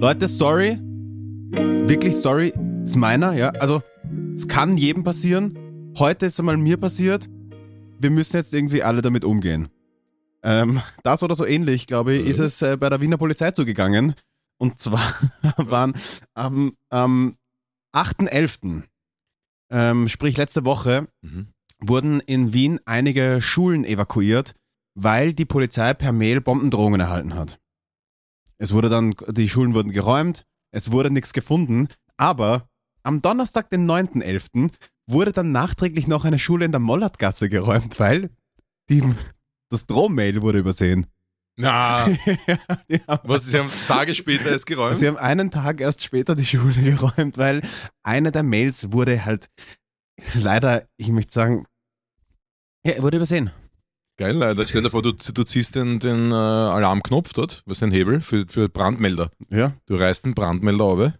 Leute, sorry. Wirklich sorry. Ist meiner, ja. Also, es kann jedem passieren. Heute ist es einmal mir passiert. Wir müssen jetzt irgendwie alle damit umgehen. Ähm, das oder so ähnlich, glaube ich, ist es äh, bei der Wiener Polizei zugegangen. Und zwar waren am, am 8.11., ähm, sprich letzte Woche, Mhm. wurden in Wien einige Schulen evakuiert, weil die Polizei per Mail Bombendrohungen erhalten hat. Es wurde dann, die Schulen wurden geräumt, es wurde nichts gefunden, aber am Donnerstag, den 9.11., wurde dann nachträglich noch eine Schule in der Mollertgasse geräumt, weil die, das Drohmail wurde übersehen. Na, ja, haben was, sie haben Tage später es geräumt? Sie haben einen Tag erst später die Schule geräumt, weil eine der Mails wurde halt leider, ich möchte sagen, ja, wurde übersehen. Geil, Alter. Stell dir vor, du, du ziehst den, den äh, Alarmknopf dort, was ist ein Hebel für, für Brandmelder. Ja. Du reißt den Brandmelder auf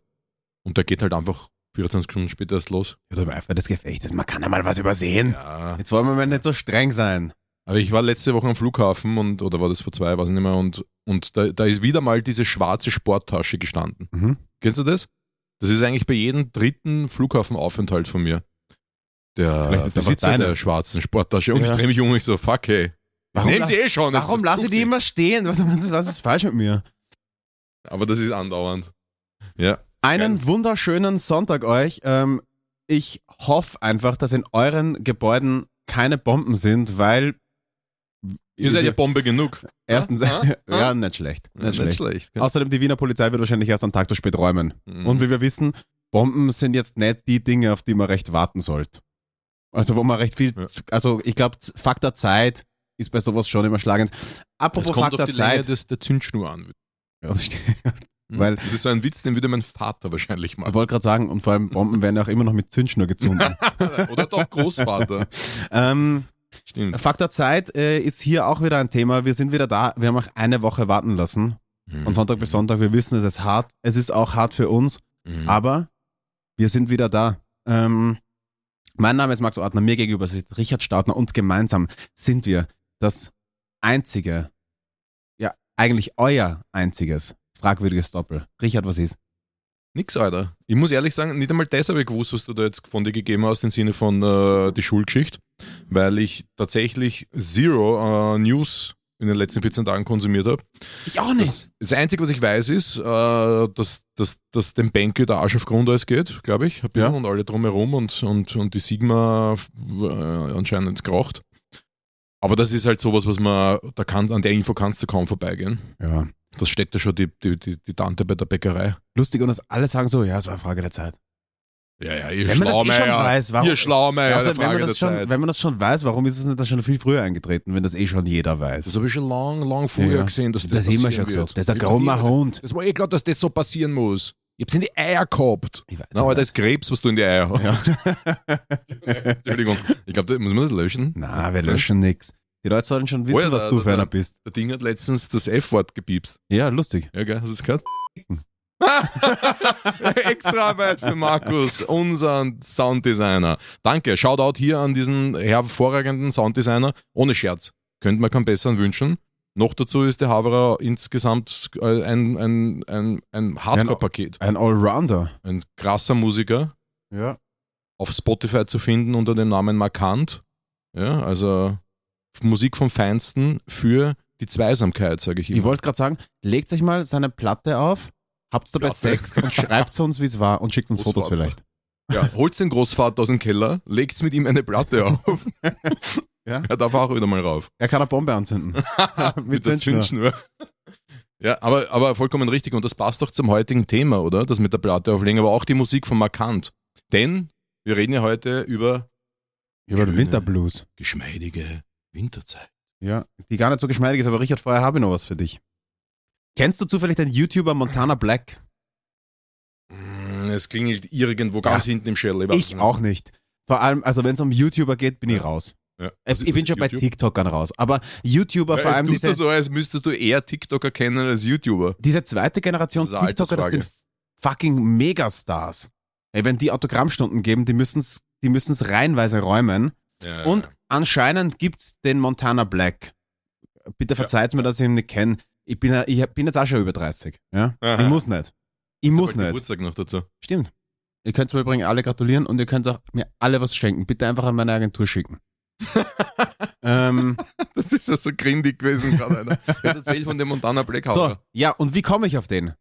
und der geht halt einfach 24 Stunden später erst los. Ja, im Eifer des Gefechtes, man kann ja mal was übersehen. Ja. Jetzt wollen wir mal nicht so streng sein. Aber ich war letzte Woche am Flughafen und, oder war das vor zwei, weiß ich nicht mehr, und, und da, da ist wieder mal diese schwarze Sporttasche gestanden. Mhm. Kennst du das? Das ist eigentlich bei jedem dritten Flughafenaufenthalt von mir. Der Besitzer der schwarzen Sporttasche. Und Ja. ich drehe mich um und ich so, fuck hey. Warum Nehmen sie eh schon. Warum lasse ich die immer stehen? Was, was, ist, was ist falsch mit mir? Aber das ist andauernd. Ja. Einen wunderschönen Sonntag euch. Ähm, ich hoffe einfach, dass in euren Gebäuden keine Bomben sind, weil Ihr seid ja Bombe genug. erstens, Ah, ah, ja, nicht schlecht. Ja, Nicht schlecht. gell? Außerdem, die Wiener Polizei wird wahrscheinlich erst einen Tag zu spät räumen. Mhm. Und wie wir wissen, Bomben sind jetzt nicht die Dinge, auf die man recht warten sollte. Also wo man recht viel, Ja. also ich glaube, Faktor Zeit ist bei sowas schon immer schlagend. es Apropos kommt Faktor auf die Länge Zeit. des, der Zündschnur an. Ja, das stimmt. Mhm. Weil- das ist so ein Witz, den würde mein Vater wahrscheinlich Ich machen. wollte gerade sagen, und vor allem Bomben werden auch immer noch mit Zündschnur gezündet. Oder doch Großvater. ähm, Stimmt. Faktor Zeit äh, ist hier auch wieder ein Thema. Wir sind wieder da. Wir haben auch eine Woche warten lassen. Von Sonntag bis Sonntag. Wir wissen, es ist hart. Es ist auch hart für uns. Mhm. Aber wir sind wieder da. Ähm, mein Name ist Max Ortner, mir gegenüber sitzt Richard Staudner und gemeinsam sind wir das einzige, ja, eigentlich euer einziges fragwürdiges Doppel. Richard, was ist? Nix, Alter. Ich muss ehrlich sagen, nicht einmal das habe ich gewusst, was du da jetzt von dir gegeben hast, im Sinne von äh, die Schulgeschichte, weil ich tatsächlich Zero äh, News in den letzten 14 Tagen konsumiert habe. Ich auch Das, das Einzige, was ich weiß, ist, äh, dass, dass, dass dem Banky der Arsch auf Grundeis geht, glaube ich, ein bisschen, Ja. und alle drumherum und, und, und die Sigma äh, anscheinend kracht. Aber das ist halt sowas, was man, da kann, an der Info kannst du kaum vorbeigehen. Ja. Das steckt ja schon die, die, die, die Tante bei der Bäckerei. Lustig und dass alle sagen so, ja, es war eine Frage der Zeit. Ja, ja, ihr Wenn man das eh schon Schlaumeier. weiß, warum- Ihr Schlaumeier, Also, wenn, man das schon, Zeit. wenn man das schon weiß, warum ist es nicht dann schon viel früher eingetreten, wenn das eh schon jeder weiß? Das habe ich schon lang, lang vorher Ja. gesehen, dass das, das passieren schon wird. gesagt. Das ist ein eh- Hund. Das war eh klar, dass das so passieren muss. Ich hab's in die Eier gehabt. Ich weiß Na, aber das ist Krebs, was du in die Eier hast. Entschuldigung. Ich glaube, muss man das löschen? Na, wir löschen nix. Die Leute sollen schon wissen, Oh ja, was da- du da- für einer da- bist. Der Ding hat letztens das F-Wort gepiepst. Ja, lustig. Ja, gell? Hast du es gehört? Extra Arbeit für Markus, unseren Sounddesigner. Danke. Shoutout hier an diesen hervorragenden Sounddesigner. Ohne Scherz. Könnte man keinen besseren wünschen. Noch dazu ist der Haverer insgesamt äh, ein, ein, ein, ein Hardcore-Paket. Ein Allrounder. Ein krasser Musiker. Ja. Auf Spotify zu finden unter dem Namen Markant. Ja, also Musik vom Feinsten für die Zweisamkeit, sage ich immer. Ich wollte gerade sagen, legt euch mal seine Platte auf, habt's dabei Platte. Sex und schreibt zu uns, wie es war und schickt uns Fotos Großvater. vielleicht. Ja, holt's den Großvater aus dem Keller, legt's mit ihm eine Platte auf. Ja. Er darf auch wieder mal rauf. Er kann eine Bombe anzünden. mit der Zündschnur. Ja, aber, aber vollkommen richtig. Und das passt doch zum heutigen Thema, oder? Das mit der Platte auflegen, aber auch die Musik von Markant. Denn wir reden ja heute über Über den. Winterblues. geschmeidige Winterzeit. Ja, die gar nicht so geschmeidig ist, aber Richard, vorher habe ich noch was für dich. Kennst du zufällig den YouTuber Montana Black? Mm, Es klingelt irgendwo ganz hinten im Shell. Ich nicht. auch nicht. Vor allem, also wenn es um YouTuber geht, bin ich raus. Ja. Ich, Was- ich was bin schon bei YouTube? TikTokern raus. Aber YouTuber, Ja, vor allem tust diese, du so, als müsstest du eher TikToker kennen als YouTuber. diese zweite Generation Das TikToker, das sind fucking Megastars. Ey, wenn die Autogrammstunden geben, die müssen's, die müssen's reihenweise räumen. Ja, Und anscheinend gibt's den Montana Black. Bitte verzeiht mir, dass ich ihn nicht kenne. Ich bin, ich bin jetzt auch schon über 30. Ja? Aha. Ich muss nicht. Ich muss nicht. Geburtstag noch dazu. Stimmt. Ihr könnt mir übrigens alle gratulieren und ihr könnt auch mir alle was schenken. Bitte einfach an meine Agentur schicken. ähm, Das ist ja so grindig gewesen gerade. Alter. Jetzt erzähl von dem Montana Black so, ja, und wie komme ich auf den?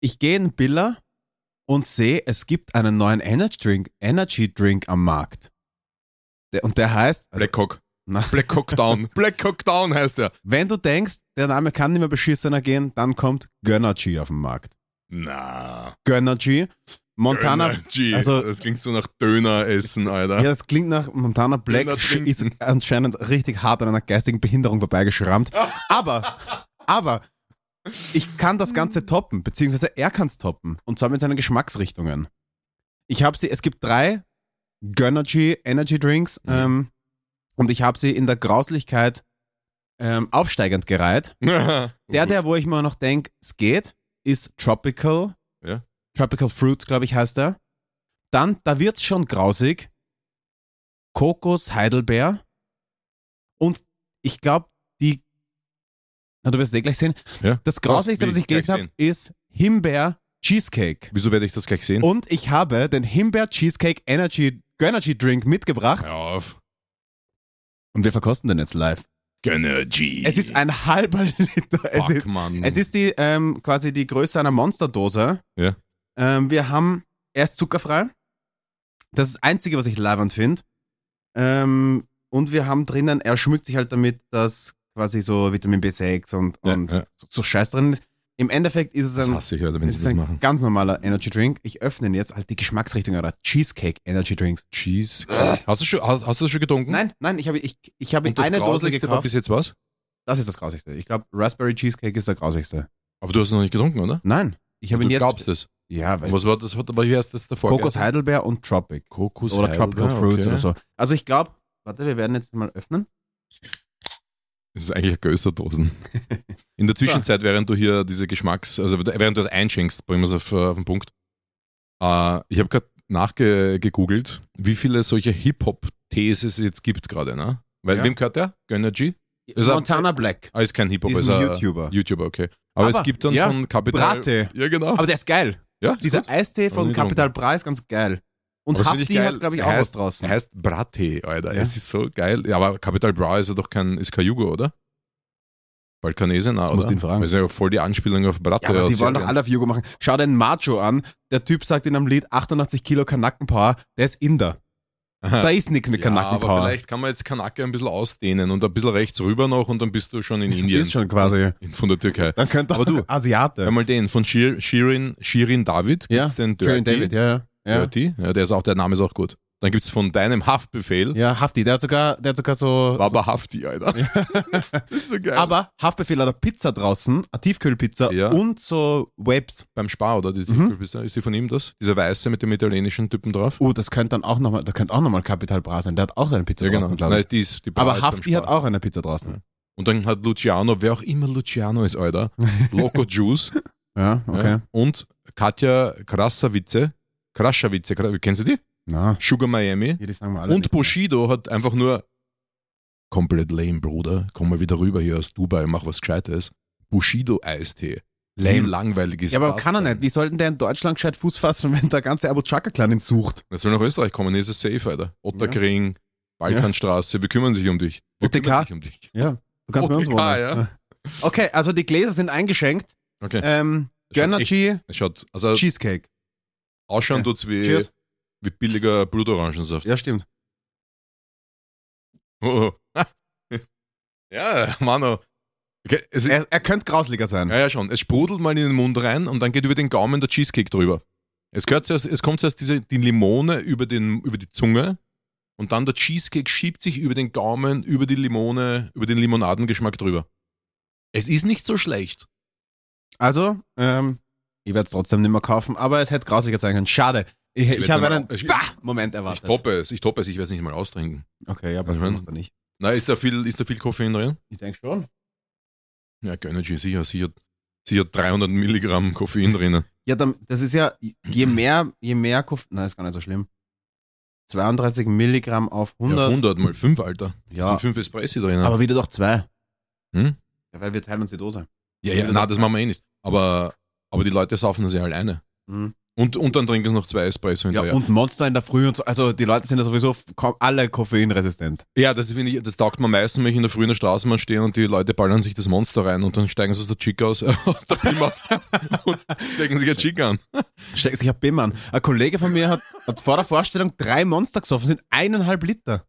Ich gehe in Billa und sehe, es gibt einen neuen Energy Drink, Energy Drink am Markt. Der, und der heißt, also, Black Cock. Na, Black Cock Down. Black Cock Down heißt er. wenn du denkst, der Name kann nicht mehr beschissener gehen, dann kommt Gönnergy auf den Markt. Na. Gönnergy. Montana, Energy. also- das klingt so nach Döner essen, Alter. Ja, das klingt nach Montana Black, ist anscheinend richtig hart an einer geistigen Behinderung vorbeigeschrammt. Aber, aber, ich kann das Ganze toppen, beziehungsweise er kann es toppen. Und zwar mit seinen Geschmacksrichtungen. Ich habe sie, es gibt drei Gönnergy Energy Drinks Mhm. ähm, und ich habe sie in der Grauslichkeit ähm, aufsteigend gereiht. Der, der, wo ich mir noch denke, es geht, ist Tropical. Ja. Tropical Fruit, glaube ich, heißt er. Dann, da wird's schon grausig. Kokos, Heidelbeer. Und ich glaube, die. Na, du wirst es eh gleich sehen. Ja. Das Grausigste, will was ich gelesen habe, ist Himbeer Cheesecake. Wieso werde ich das gleich sehen? Und ich habe den Himbeer Cheesecake Energy, Energy Drink mitgebracht. Hör auf. Und wir verkosten den jetzt live. Energy. Es ist ein halber Liter. Es Fuck, ist Mann. Es ist die ähm, quasi die Größe einer Monsterdose. Ja. Ähm, wir haben erst zuckerfrei. Das ist das Einzige, was ich leibend finde. Ähm, und wir haben drinnen, er schmückt sich halt damit, dass quasi so Vitamin B6 und, Ja, und ja. So, so Scheiß drin ist. Im Endeffekt ist es das ein, hasse ich, Alter, ist das ein ganz normaler Energy Drink. Ich öffne ihn jetzt, halt die Geschmacksrichtung oder Cheesecake Energy Drinks. Cheese. Hast du, schon, hast, hast du das schon getrunken? Nein, nein, ich habe ich, ich das eine Dose gekauft. bis jetzt was? Das ist das Grausigste. Ich glaube, Raspberry Cheesecake ist der Grausigste. Aber du hast es noch nicht getrunken, oder? Nein, ich habe du ihn jetzt. glaubst es. Ja, Und weil was war das? War heißt das davor? Kokos Heidelbeer und Tropic. Kokos oder Tropical Heidelbeer, Fruits okay. oder so. Also ich glaube, warte, wir werden jetzt mal öffnen. Das ist eigentlich ein Gösterdosen. In der Zwischenzeit, während du hier diese Geschmacks, also während du das einschenkst, bringen wir es auf, äh, auf den Punkt. Äh, ich habe gerade nachgegoogelt, wie viele solche Hip-Hop-Tees es jetzt gibt gerade, ne? Weil Ja. wem gehört der? Gönnergy? Ist er- Montana Black. Ah, ist kein Hip-Hop, ist ein YouTuber. YouTuber, okay. Aber, Aber, es gibt dann ja, von Capital. Brattee. Ja, genau. Aber der ist geil. ja, Dieser gut. Eistee von ich Capital Bra ist ganz geil. Und richtig Hafti hat, glaube ich, auch heißt- was draußen. Er heißt Brattee, Alter. Ja. Es ist so geil. Ja, aber Capital Bra ist ja doch kein, ist kein Jugo, oder? Balkanese, na, Das oder? musst ihn fragen. Das ist ja voll die Anspielung auf Brattee. ja, aber die wollen doch alle auf Jugo machen. Schau den Macho an. Der Typ sagt in einem Lied 88 Kilo Kanackenpower. Der ist Inder. Da ist nichts mit Ja, aber vielleicht kann man jetzt Kanake ein bisschen ausdehnen und ein bisschen rechts rüber noch und dann bist du schon in Indien. ist schon quasi. Von der Türkei. Dann könnte Aber du, Asiate. Einmal den von Shir, Shirin, Shirin David. ja, Gibt's den Shirin Dirty? David, ja, ja. Ja, Dirty? Ja, der ist auch, der Name ist auch gut. Dann gibt's von deinem Haftbefehl. ja Hafti, der hat sogar, der hat sogar so. Baba Hafti, Alter. das ist so geil. Aber Haftbefehl hat eine Pizza draußen, eine Tiefkühlpizza Ja. und so Webs. beim Spar, oder? Die Mhm. Tiefkühlpizza, ist die von ihm das? Dieser weiße mit dem italienischen Typen drauf? Oh, das könnte dann auch nochmal, da könnte auch nochmal Capital Bra sein. Der hat auch eine Pizza ja, genau. draußen, glaube Nein, ich. die ist, die Bar Aber Hafti hat auch eine Pizza draußen. Und dann hat Luciano, wer auch immer Luciano ist, Alter, Loco Juice Ja, okay. ja, und Katja Krasavice, Kraschavice, Kra- kennst du die? Na, Sugar Miami. hier, die sagen wir alle. Und. Bushido hat einfach nur komplett lame, Bruder. Komm mal wieder rüber hier aus Dubai, mach was Gescheites. Bushido-Eistee. Lame. langweilig ist Ja, aber kann er nicht. Wie sollten der in Deutschland gescheit Fuß fassen, wenn der ganze Abu Chaka Clan ihn sucht? Er soll nach Österreich kommen, ist es safe, Alter. Otterkring, Balkanstraße, wir kümmern sich um dich. Wir OTK? kümmern sich um dich. Ja, du kannst bei uns OTK, wohnen. ja. Okay, also die Gläser sind eingeschenkt. Okay. Ähm, Gönnergy also Cheesecake. Ausschauen Ja. tut's wie, Cheers. wie billiger Blutorangensaft. Ja, stimmt. Oh, ja, Mano. Okay, es, Er, er könnte grausliger sein. ja, ja, schon. Es sprudelt mal in den Mund rein und dann geht über den Gaumen der Cheesecake drüber. Es, gehört zuerst, es kommt zuerst diese, die Limone über, den, über die Zunge und dann der Cheesecake schiebt sich über den Gaumen, über die Limone, über den Limonadengeschmack drüber. Es ist nicht so schlecht. Also, ähm, ich werde es trotzdem nicht mehr kaufen, aber es hätte grauslicher sein können. Schade. Ich, ich, werd's habe einen ich- Moment Ich erwartet. toppe es, ich toppe es, ich werde es nicht mal austrinken. Okay, ja, was Ich mein- macht er nicht? Na, ist da viel, ist da viel Koffein drin? Ich denke schon. Ja, Gönnergy, sicher, sicher, sicher 300 Milligramm Koffein drinnen. Ja, das ist ja, je mehr, je mehr Koffein, nein, ist gar nicht so schlimm. 32 Milligramm auf Ja, 100. auf 100 mal 5, Alter. Ja. sind 5 Espressi drinnen. Aber wieder doch zwei. Hm? Ja, weil wir teilen uns die Dose. ja, ja, na, doch- das machen wir eh nicht. Aber, aber die Leute saufen das ja alleine. Mhm. Und, und dann trinken sie noch zwei Espresso Ja, hinterher. und Monster in der Früh und so. Also die Leute sind ja sowieso alle koffeinresistent. Ja, das finde ich, das taugt mir am meisten, wenn ich in der Früh in der Straßenbahn stehe und die Leute ballern sich das Monster rein und dann steigen sie aus der Chick aus, äh, aus der Pim aus und stecken sich ein Chick an. Stecken sich ein BIM an. Ein Kollege von mir hat, hat vor der Vorstellung drei Monster gesoffen, sind eineinhalb Liter.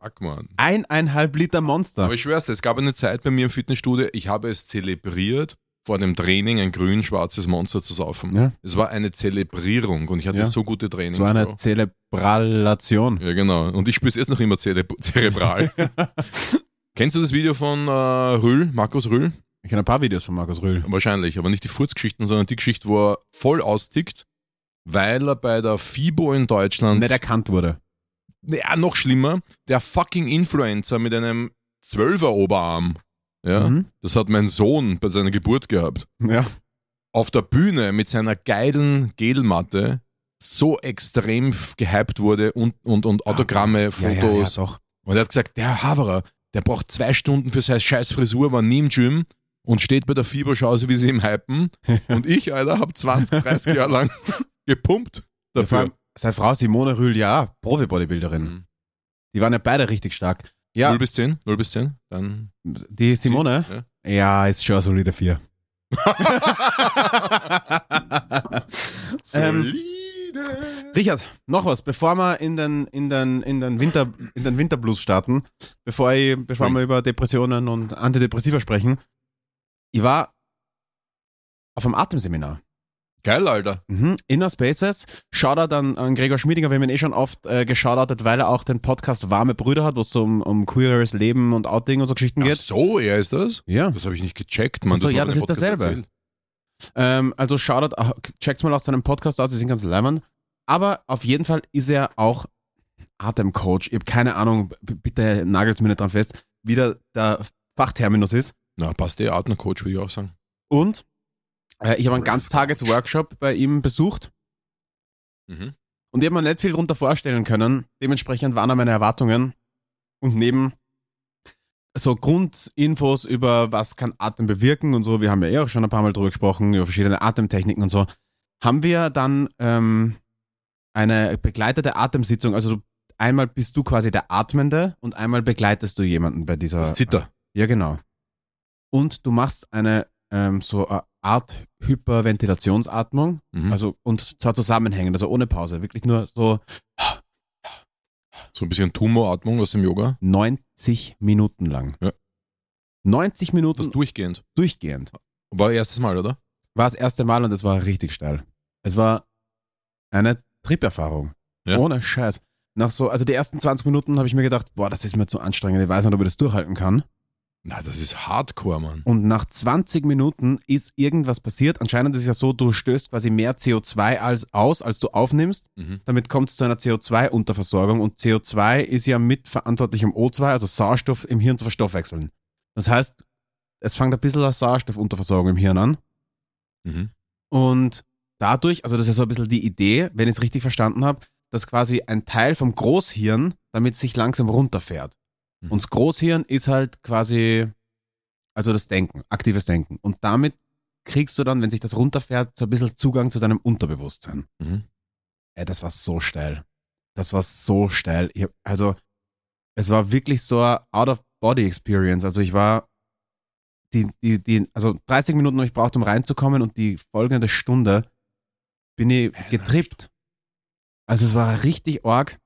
Fuck, man. Eineinhalb Liter Monster. Aber ich schwör's dir, es gab eine Zeit bei mir im Fitnessstudio, ich habe es zelebriert, vor dem Training ein grün-schwarzes Monster zu saufen. Ja. Es war eine Zelebrierung und ich hatte Ja. so gute Trainings. Das war eine. Zelebralation. Ja, genau. Und ich spür's jetzt noch immer zere zerebral. Kennst du das Video von äh, Rühl, Markus Rühl? Ich kenne ein paar Videos von Markus Rühl. Wahrscheinlich, aber nicht die Furzgeschichten, sondern die Geschichte, wo er voll austickt, weil er bei der FIBO in Deutschland, Nicht erkannt wurde. ja, noch schlimmer, der fucking Influencer mit einem Zwölfer Oberarm, ja, Mhm. das hat mein Sohn bei seiner Geburt gehabt, Ja. auf der Bühne mit seiner geilen Gelmatte so extrem gehypt wurde und, und, und Autogramme, Ja, ja, ja, Fotos. doch. Und er hat gesagt, der Haverer, der braucht zwei Stunden für seine scheiß Frisur, war nie im Gym und steht bei der FIBO, schau sie, wie sie ihm hypen. Und ich, Alter, hab 20, 30 Jahre lang gepumpt Ja, dafür. allem seine Frau Simone Rühl, ja, Profi-Bodybuilderin. Mhm. Die waren ja beide richtig stark. Ja, 0 bis 10? 0 bis 10? Dann. die Simone, Ja. ja, ist schon eine solide 4. Ähm, Solide. Richard, noch was, bevor wir in den, in den, in den, Winter, in den Winterblues starten, bevor, ich, bevor wir über Depressionen und Antidepressiva sprechen. Ich war auf einem Atemseminar. Geil, Alter. Mhm. Inner Spaces. Shoutout an, an Gregor Schmiedinger, wir haben ihn eh schon oft äh, geschautoutet, weil er auch den Podcast Warme Brüder hat, wo es so um, um queeres Leben und Outing und so Geschichten Ach geht. so, er ist das? Ja. Das habe ich nicht gecheckt, man. Ach so, ja, das ist dasselbe. dasselbe. Ähm, also Shoutout, ach, checkt's mal aus seinem Podcast aus, die sind ganz leimend. Aber auf jeden Fall ist er auch Atemcoach. Ich habe keine Ahnung, bitte nagelt's mir nicht dran fest, wie der, der Fachterminus ist. Na, passt der Atemcoach, würde ich auch sagen. Und äh, ich habe einen Ganztages-Workshop bei ihm besucht Mhm. und ich habe mir nicht viel drunter vorstellen können. Dementsprechend waren da meine Erwartungen. Und neben so Grundinfos über was kann Atem bewirken und so, wir haben ja eh auch schon ein paar Mal drüber gesprochen, über verschiedene Atemtechniken und so, haben wir dann ähm, eine begleitete Atemsitzung. Also du, einmal bist du quasi der Atmende und einmal begleitest du jemanden bei dieser. Das Zitter. Ja, genau. Und du machst eine ähm, so eine Art Hyperventilationsatmung, Mhm. also und zwar zusammenhängend, also ohne Pause, wirklich nur so so ein bisschen Tumoratmung aus dem Yoga. 90 Minuten lang. Ja. 90 Minuten Das durchgehend. durchgehend. War erstes Mal, oder? War das erste Mal und es war richtig steil. Es war eine Trip-Erfahrung. Ja. Ohne Scheiß. Nach so, also die ersten 20 Minuten habe ich mir gedacht, boah, das ist mir zu anstrengend, ich weiß nicht, ob ich das durchhalten kann. Na, das ist Hardcore, Mann. Und nach 20 Minuten ist irgendwas passiert. Anscheinend ist es ja so, du stößt quasi mehr CO2 als aus, als du aufnimmst. Mhm. Damit kommt es zu einer CO2-Unterversorgung und CO2 ist ja mitverantwortlich, um O2, also Sauerstoff im Hirn zu verstoffwechseln. Das heißt, es fängt ein bisschen eine Sauerstoffunterversorgung im Hirn an Mhm. und dadurch, also das ist ja so ein bisschen die Idee, wenn ich es richtig verstanden habe, dass quasi ein Teil vom Großhirn damit sich langsam runterfährt. Mhm. Und das Großhirn ist halt quasi, also das Denken, aktives Denken. Und damit kriegst du dann, wenn sich das runterfährt, so ein bisschen Zugang zu deinem Unterbewusstsein. Mhm. Ey, das war so steil. Das war so steil. Ich hab, also, es war wirklich so eine Out-of-Body-Experience. Also ich war die, die, die, also 30 Minuten habe ich braucht, um reinzukommen und die folgende Stunde bin ich getrippt. Also es war richtig arg.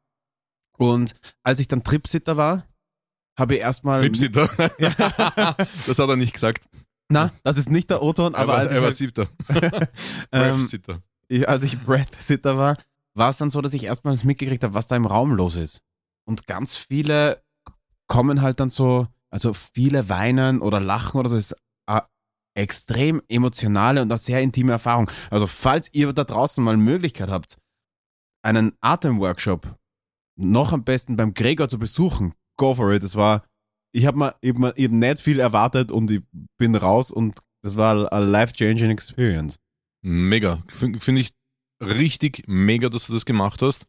Und als ich dann Tripsitter war, habe ich erstmal. Tripsitter. Ja. das hat er nicht gesagt. Na, das ist nicht der O-Ton, aber er war, als ich, er war halt, siebter. ähm, Breath-Sitter. ich, als ich Breath-Sitter war, war es dann so, dass ich erstmals mitgekriegt habe, was da im Raum los ist. Und ganz viele kommen halt dann so, also viele weinen oder lachen oder so. Das ist eine extrem emotionale und eine sehr intime Erfahrung. Also falls ihr da draußen mal Möglichkeit habt, einen Atemworkshop noch am besten beim Gregor zu besuchen, go for it. Das war, ich habe mir eben, eben nicht viel erwartet und ich bin raus und das war eine life-changing experience. Mega. Finde find ich richtig mega, dass du das gemacht hast.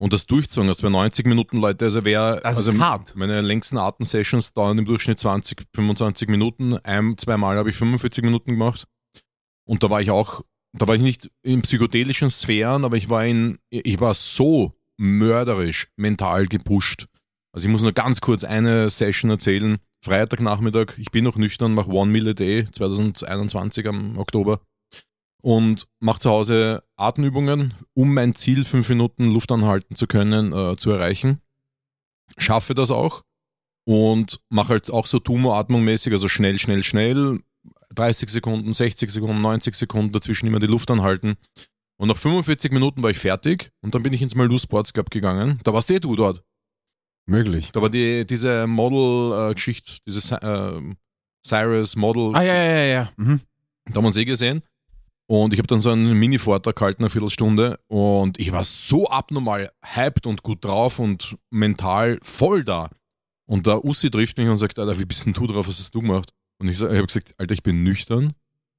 Und das durchzogen hast bei 90 Minuten, Leute. Also Das also hart. meine längsten Atem-Sessions dauern im Durchschnitt 20, 25 Minuten. Ein, zweimal habe ich 45 Minuten gemacht. Und da war ich auch da war ich nicht in psychedelischen Sphären, aber ich war in, ich war so mörderisch mental gepusht. Also ich muss nur ganz kurz eine Session erzählen. Freitagnachmittag, ich bin noch nüchtern, mache One Meal a Day 2021 am Oktober und mache zu Hause Atemübungen, um mein Ziel, fünf Minuten Luft anhalten zu können, äh, zu erreichen. Schaffe das auch und mache halt auch so Tumoratmung mäßig, also schnell, schnell, schnell, 30 Sekunden, 60 Sekunden, 90 Sekunden dazwischen immer die Luft anhalten. Und nach 45 Minuten war ich fertig und dann bin ich ins Malou Sports Club gegangen. Da warst eh du dort. Möglich. Da war die, diese Model-Geschichte, diese äh, Cyrus Model. Ah, ja, ja, ja, ja. Mhm. Da haben wir uns eh gesehen. Und ich habe dann so einen Mini-Vortrag gehalten, eine Viertelstunde. Und ich war so abnormal hyped und gut drauf und mental voll da. Und der Ussi trifft mich und sagt, Alter, wie bist denn du drauf, was hast du gemacht? Und ich, ich habe gesagt, Alter, ich bin nüchtern.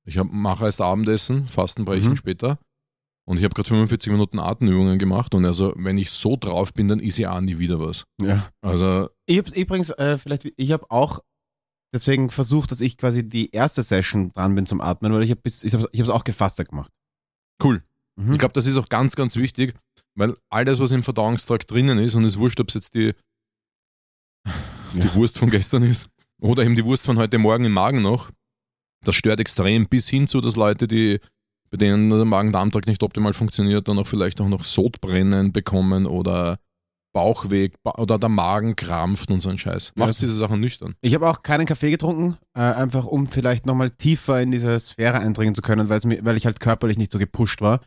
Ich mache erst Abendessen, Fastenbrechen Mhm. später. Und ich habe gerade 45 Minuten Atemübungen gemacht. Und also, wenn ich so drauf bin, dann ist ja auch nie wieder was. Ja. Also, Ich hab übrigens, äh, vielleicht, ich habe auch deswegen versucht, dass ich quasi die erste Session dran bin zum Atmen, weil ich habe ich habe ich hab's auch gefastet gemacht. cool. Mhm. Ich glaube, das ist auch ganz, ganz wichtig, weil all das, was im Verdauungstrakt drinnen ist, und es ist wurscht, ob es jetzt die, die Ja. Wurst von gestern ist oder eben die Wurst von heute Morgen im Magen noch, das stört extrem bis hin zu, dass Leute, die bei denen der Magen-Darm-Trakt nicht optimal funktioniert, dann auch vielleicht auch noch Sodbrennen bekommen oder Bauchweh ba- oder der Magen krampft und so ein Scheiß. Ja, Macht das- diese Sachen nüchtern. Ich habe auch keinen Kaffee getrunken, äh, einfach um vielleicht nochmal tiefer in diese Sphäre eindringen zu können, mir, weil ich halt körperlich nicht so gepusht war.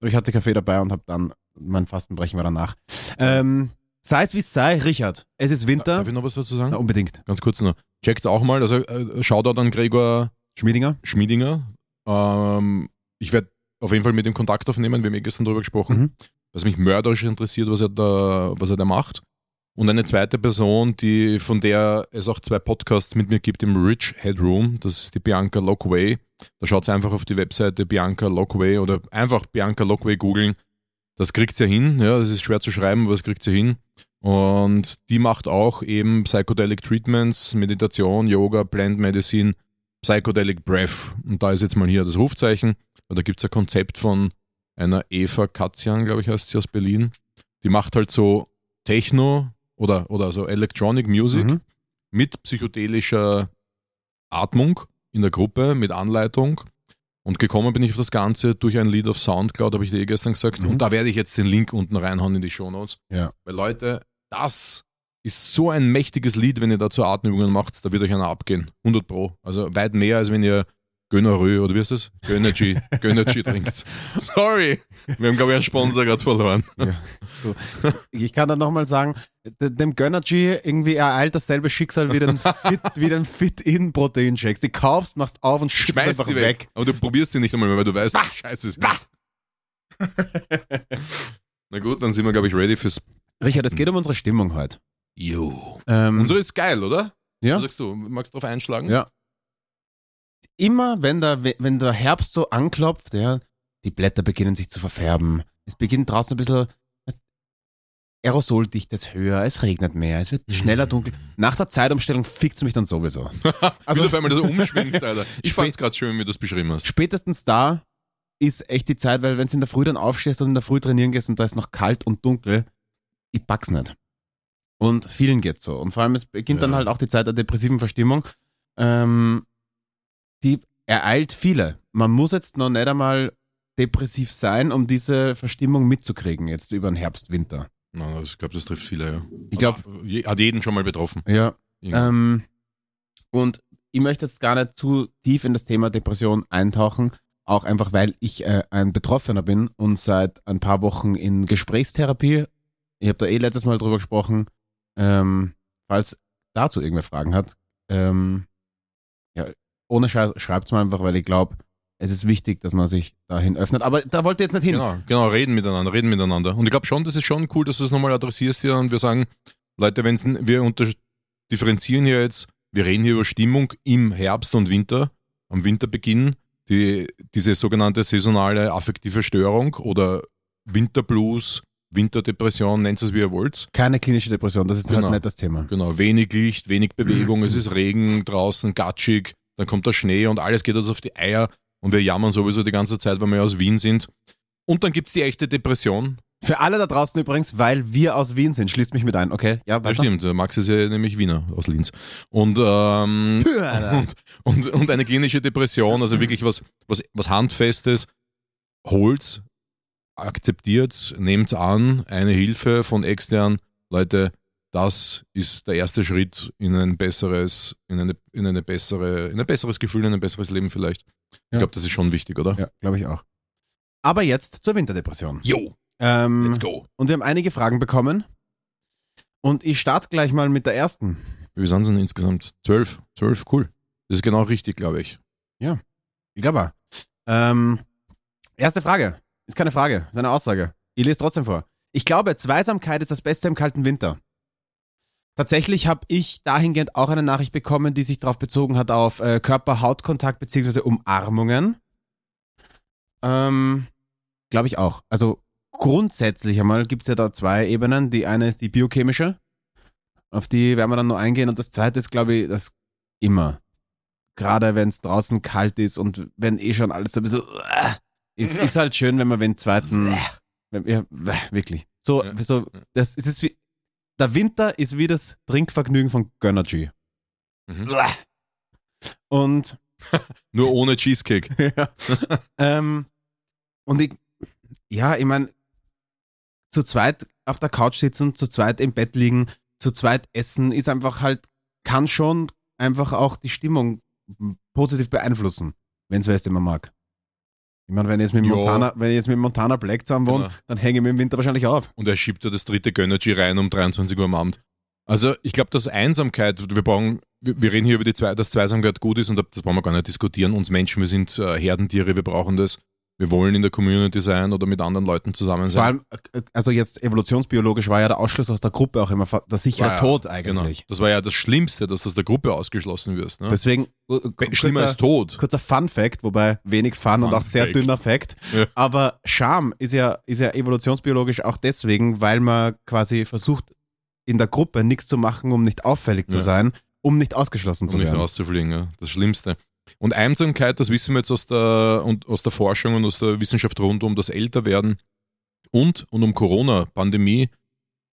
Und ich hatte Kaffee dabei und habe dann, mein Fastenbrechen war danach. Ähm, sei es wie es sei, Richard, es ist Winter. Darf ich noch was dazu sagen? Na, unbedingt. Ganz kurz noch. Checkt's auch mal. Also äh, Shoutout an Gregor Schmiedinger? Schmiedinger. Ähm, ich werde auf jeden Fall mit ihm Kontakt aufnehmen. Wir haben eh gestern darüber gesprochen, Mhm. was mich mörderisch interessiert, was er da, was er da macht. Und eine zweite Person, die, von der es auch zwei Podcasts mit mir gibt im Rich Headroom, das ist die Bianca Lockway. Da schaut einfach auf die Webseite Bianca Lockway oder einfach Bianca Lockway googeln. Das kriegt sie hin, ja, das ist schwer zu schreiben, aber das kriegt sie hin. Und die macht auch eben Psychedelic Treatments, Meditation, Yoga, Plant Medicine, Psychedelic Breath. Und da ist jetzt mal hier das Rufzeichen. Da gibt es ein Konzept von einer Eva Katzian, glaube ich, heißt sie aus Berlin. Die macht halt so Techno oder, oder so Electronic Music Mhm. mit psychedelischer Atmung in der Gruppe, mit Anleitung. Und gekommen bin ich auf das Ganze durch ein Lied auf Soundcloud, habe ich dir eh gestern gesagt. Mhm. Und da werde ich jetzt den Link unten reinhauen in die Shownotes. Ja. Weil Leute, das ist so ein mächtiges Lied, wenn ihr dazu Atemübungen macht, da wird euch einer abgehen. 100 Pro. Also weit mehr, als wenn ihr Gönnerö, oder wie ist das? Gönnergy, Gönnergy trinkt. Sorry, wir haben, glaube ich, einen Sponsor gerade verloren. Ich kann dann nochmal sagen, dem Gönnergy irgendwie ereilt dasselbe Schicksal wie den Fit, wie den Fit-In-Protein-Shakes. Die kaufst, machst auf und schützt Schmeiß einfach sie weg. weg. Aber du probierst sie nicht einmal mehr, weil du weißt, scheiße ist Bah. Na gut, dann sind wir, glaube ich, ready fürs Richard, es geht um unsere Stimmung heute. Jo. Ähm, Unsere ist geil, oder? ja? Was sagst du? Magst du drauf einschlagen? Ja. Immer wenn der, wenn der Herbst so anklopft, ja, die Blätter beginnen sich zu verfärben. Es beginnt draußen ein bisschen Aerosoldichte ist höher, es regnet mehr, es wird schneller dunkel. Nach der Zeitumstellung fickt's mich dann sowieso. Also, wie du auf einmal das umschwingst, Alter. Ich Spä- fand's gerade schön, wie du das beschrieben hast. Spätestens da ist echt die Zeit, weil wenn du in der Früh dann aufstehst und in der Früh trainieren gehst und da ist noch kalt und dunkel, ich pack's nicht. Und vielen geht's so. Und vor allem, es beginnt dann Ja. halt auch die Zeit der depressiven Verstimmung. Ähm, die ereilt viele. Man muss jetzt noch nicht einmal depressiv sein, um diese Verstimmung mitzukriegen, jetzt über den Herbst, Winter. Na, ich glaube, das trifft viele, ja. Ich glaub- Hat, je- hat jeden schon mal betroffen. Ja. Ähm, und ich möchte jetzt gar nicht zu tief in das Thema Depression eintauchen, auch einfach weil ich äh, ein Betroffener bin und seit ein paar Wochen in Gesprächstherapie. Ich habe da eh letztes Mal drüber gesprochen. Ähm, falls dazu irgendwer Fragen hat, ähm, ohne Scheiß, schreibt's mal einfach, weil ich glaube, es ist wichtig, dass man sich dahin öffnet. Aber da wollt ihr jetzt nicht hin. Genau, genau, reden miteinander, reden miteinander. Und ich glaube schon, das ist schon cool, dass du es nochmal adressierst hier und wir sagen, Leute, wenn's, wir unter, differenzieren hier jetzt, wir reden hier über Stimmung im Herbst und Winter, am Winterbeginn, die, diese sogenannte saisonale affektive Störung oder Winterblues, Winterdepression, nennt es wie ihr wollt. Keine klinische Depression, das ist Genau. halt nicht das Thema. Genau, wenig Licht, wenig Bewegung, es ist Regen draußen, gatschig, dann kommt der Schnee und alles geht uns auf die Eier Und wir jammern sowieso die ganze Zeit, weil wir aus Wien sind. Und dann gibt's die echte Depression. Für alle da draußen übrigens, weil wir aus Wien sind, schließt mich mit ein, okay? Ja, Ja, stimmt. Max ist ja nämlich Wiener aus Linz. Und, ähm, und, und, und eine klinische Depression, also wirklich was, was, was Handfestes, holt's, akzeptiert, nehmt's an, eine Hilfe von extern. Leute, das ist der erste Schritt in ein besseres, in eine, in eine bessere, in ein besseres Gefühl, in ein besseres Leben vielleicht. Ich Ja. glaube, das ist schon wichtig, oder? Ja, glaube ich auch. Aber jetzt zur Winterdepression. Yo, Ähm, let's go. Und wir haben einige Fragen bekommen. Und ich starte gleich mal mit der ersten. Wie sind es denn insgesamt? Zwölf. Zwölf, cool. Das ist genau richtig, glaube ich. Ich glaube. Ähm, erste Frage. Ist keine Frage, ist eine Aussage. Ich lese trotzdem vor. Ich glaube, Zweisamkeit ist das Beste im kalten Winter. Tatsächlich habe ich dahingehend auch eine Nachricht bekommen, die sich darauf bezogen hat auf äh, Körper-Haut-Kontakt bzw. Umarmungen. Ähm, glaube ich auch. Also grundsätzlich einmal gibt es ja da zwei Ebenen. Die eine ist die biochemische, auf die werden wir dann noch eingehen. Und das zweite ist, glaube ich, das immer. Gerade wenn es draußen kalt ist und wenn eh schon alles so ein bisschen äh, ist, ist halt schön, wenn man den zweiten, wenn, ja, wirklich. So, so, das ist es wie, der Winter ist wie das Trinkvergnügen von Gönnergy. Mhm. Und Nur ohne Cheesecake. ja. ähm, und ich, ja, ich meine, zu zweit auf der Couch sitzen, zu zweit im Bett liegen, zu zweit essen, ist einfach halt, kann schon einfach auch die Stimmung positiv beeinflussen, wenn es wer den man mag. Ich meine, wenn ich jetzt mit Ja. Montana, wenn ich jetzt mit Montana Black zusammen wohne, Genau. dann hänge ich mir im Winter wahrscheinlich auf. Und er schiebt da das dritte Gönnergy rein um 23 Uhr am Abend. Also ich glaube, dass Einsamkeit, wir brauchen, wir reden hier über die zwei, dass Zweisamkeit gut ist und das brauchen wir gar nicht diskutieren. Uns Menschen, wir sind äh, Herdentiere, wir brauchen das. Wir wollen in der Community sein oder mit anderen Leuten zusammen Vor sein. allem, äh, also jetzt evolutionsbiologisch war ja der Ausschluss aus der Gruppe auch immer der sichere ja, Tod Genau. eigentlich. Das war ja das Schlimmste, dass du aus der Gruppe ausgeschlossen wirst. Ne? Deswegen, äh, Schlimmer als Tod. Kurzer Fun Fact, wobei wenig Fun, und Fun auch sehr Fact. dünner Fact. Ja. Aber Scham ist ja, ist ja evolutionsbiologisch auch deswegen, weil man quasi versucht, in der Gruppe nichts zu machen, um nicht auffällig zu Ja. sein, um nicht ausgeschlossen zu um nicht werden. rauszufliegen. Ja. Das Schlimmste. Und Einsamkeit, das wissen wir jetzt aus der, und aus der Forschung und aus der Wissenschaft rund um das Älterwerden und, und um Corona, Pandemie,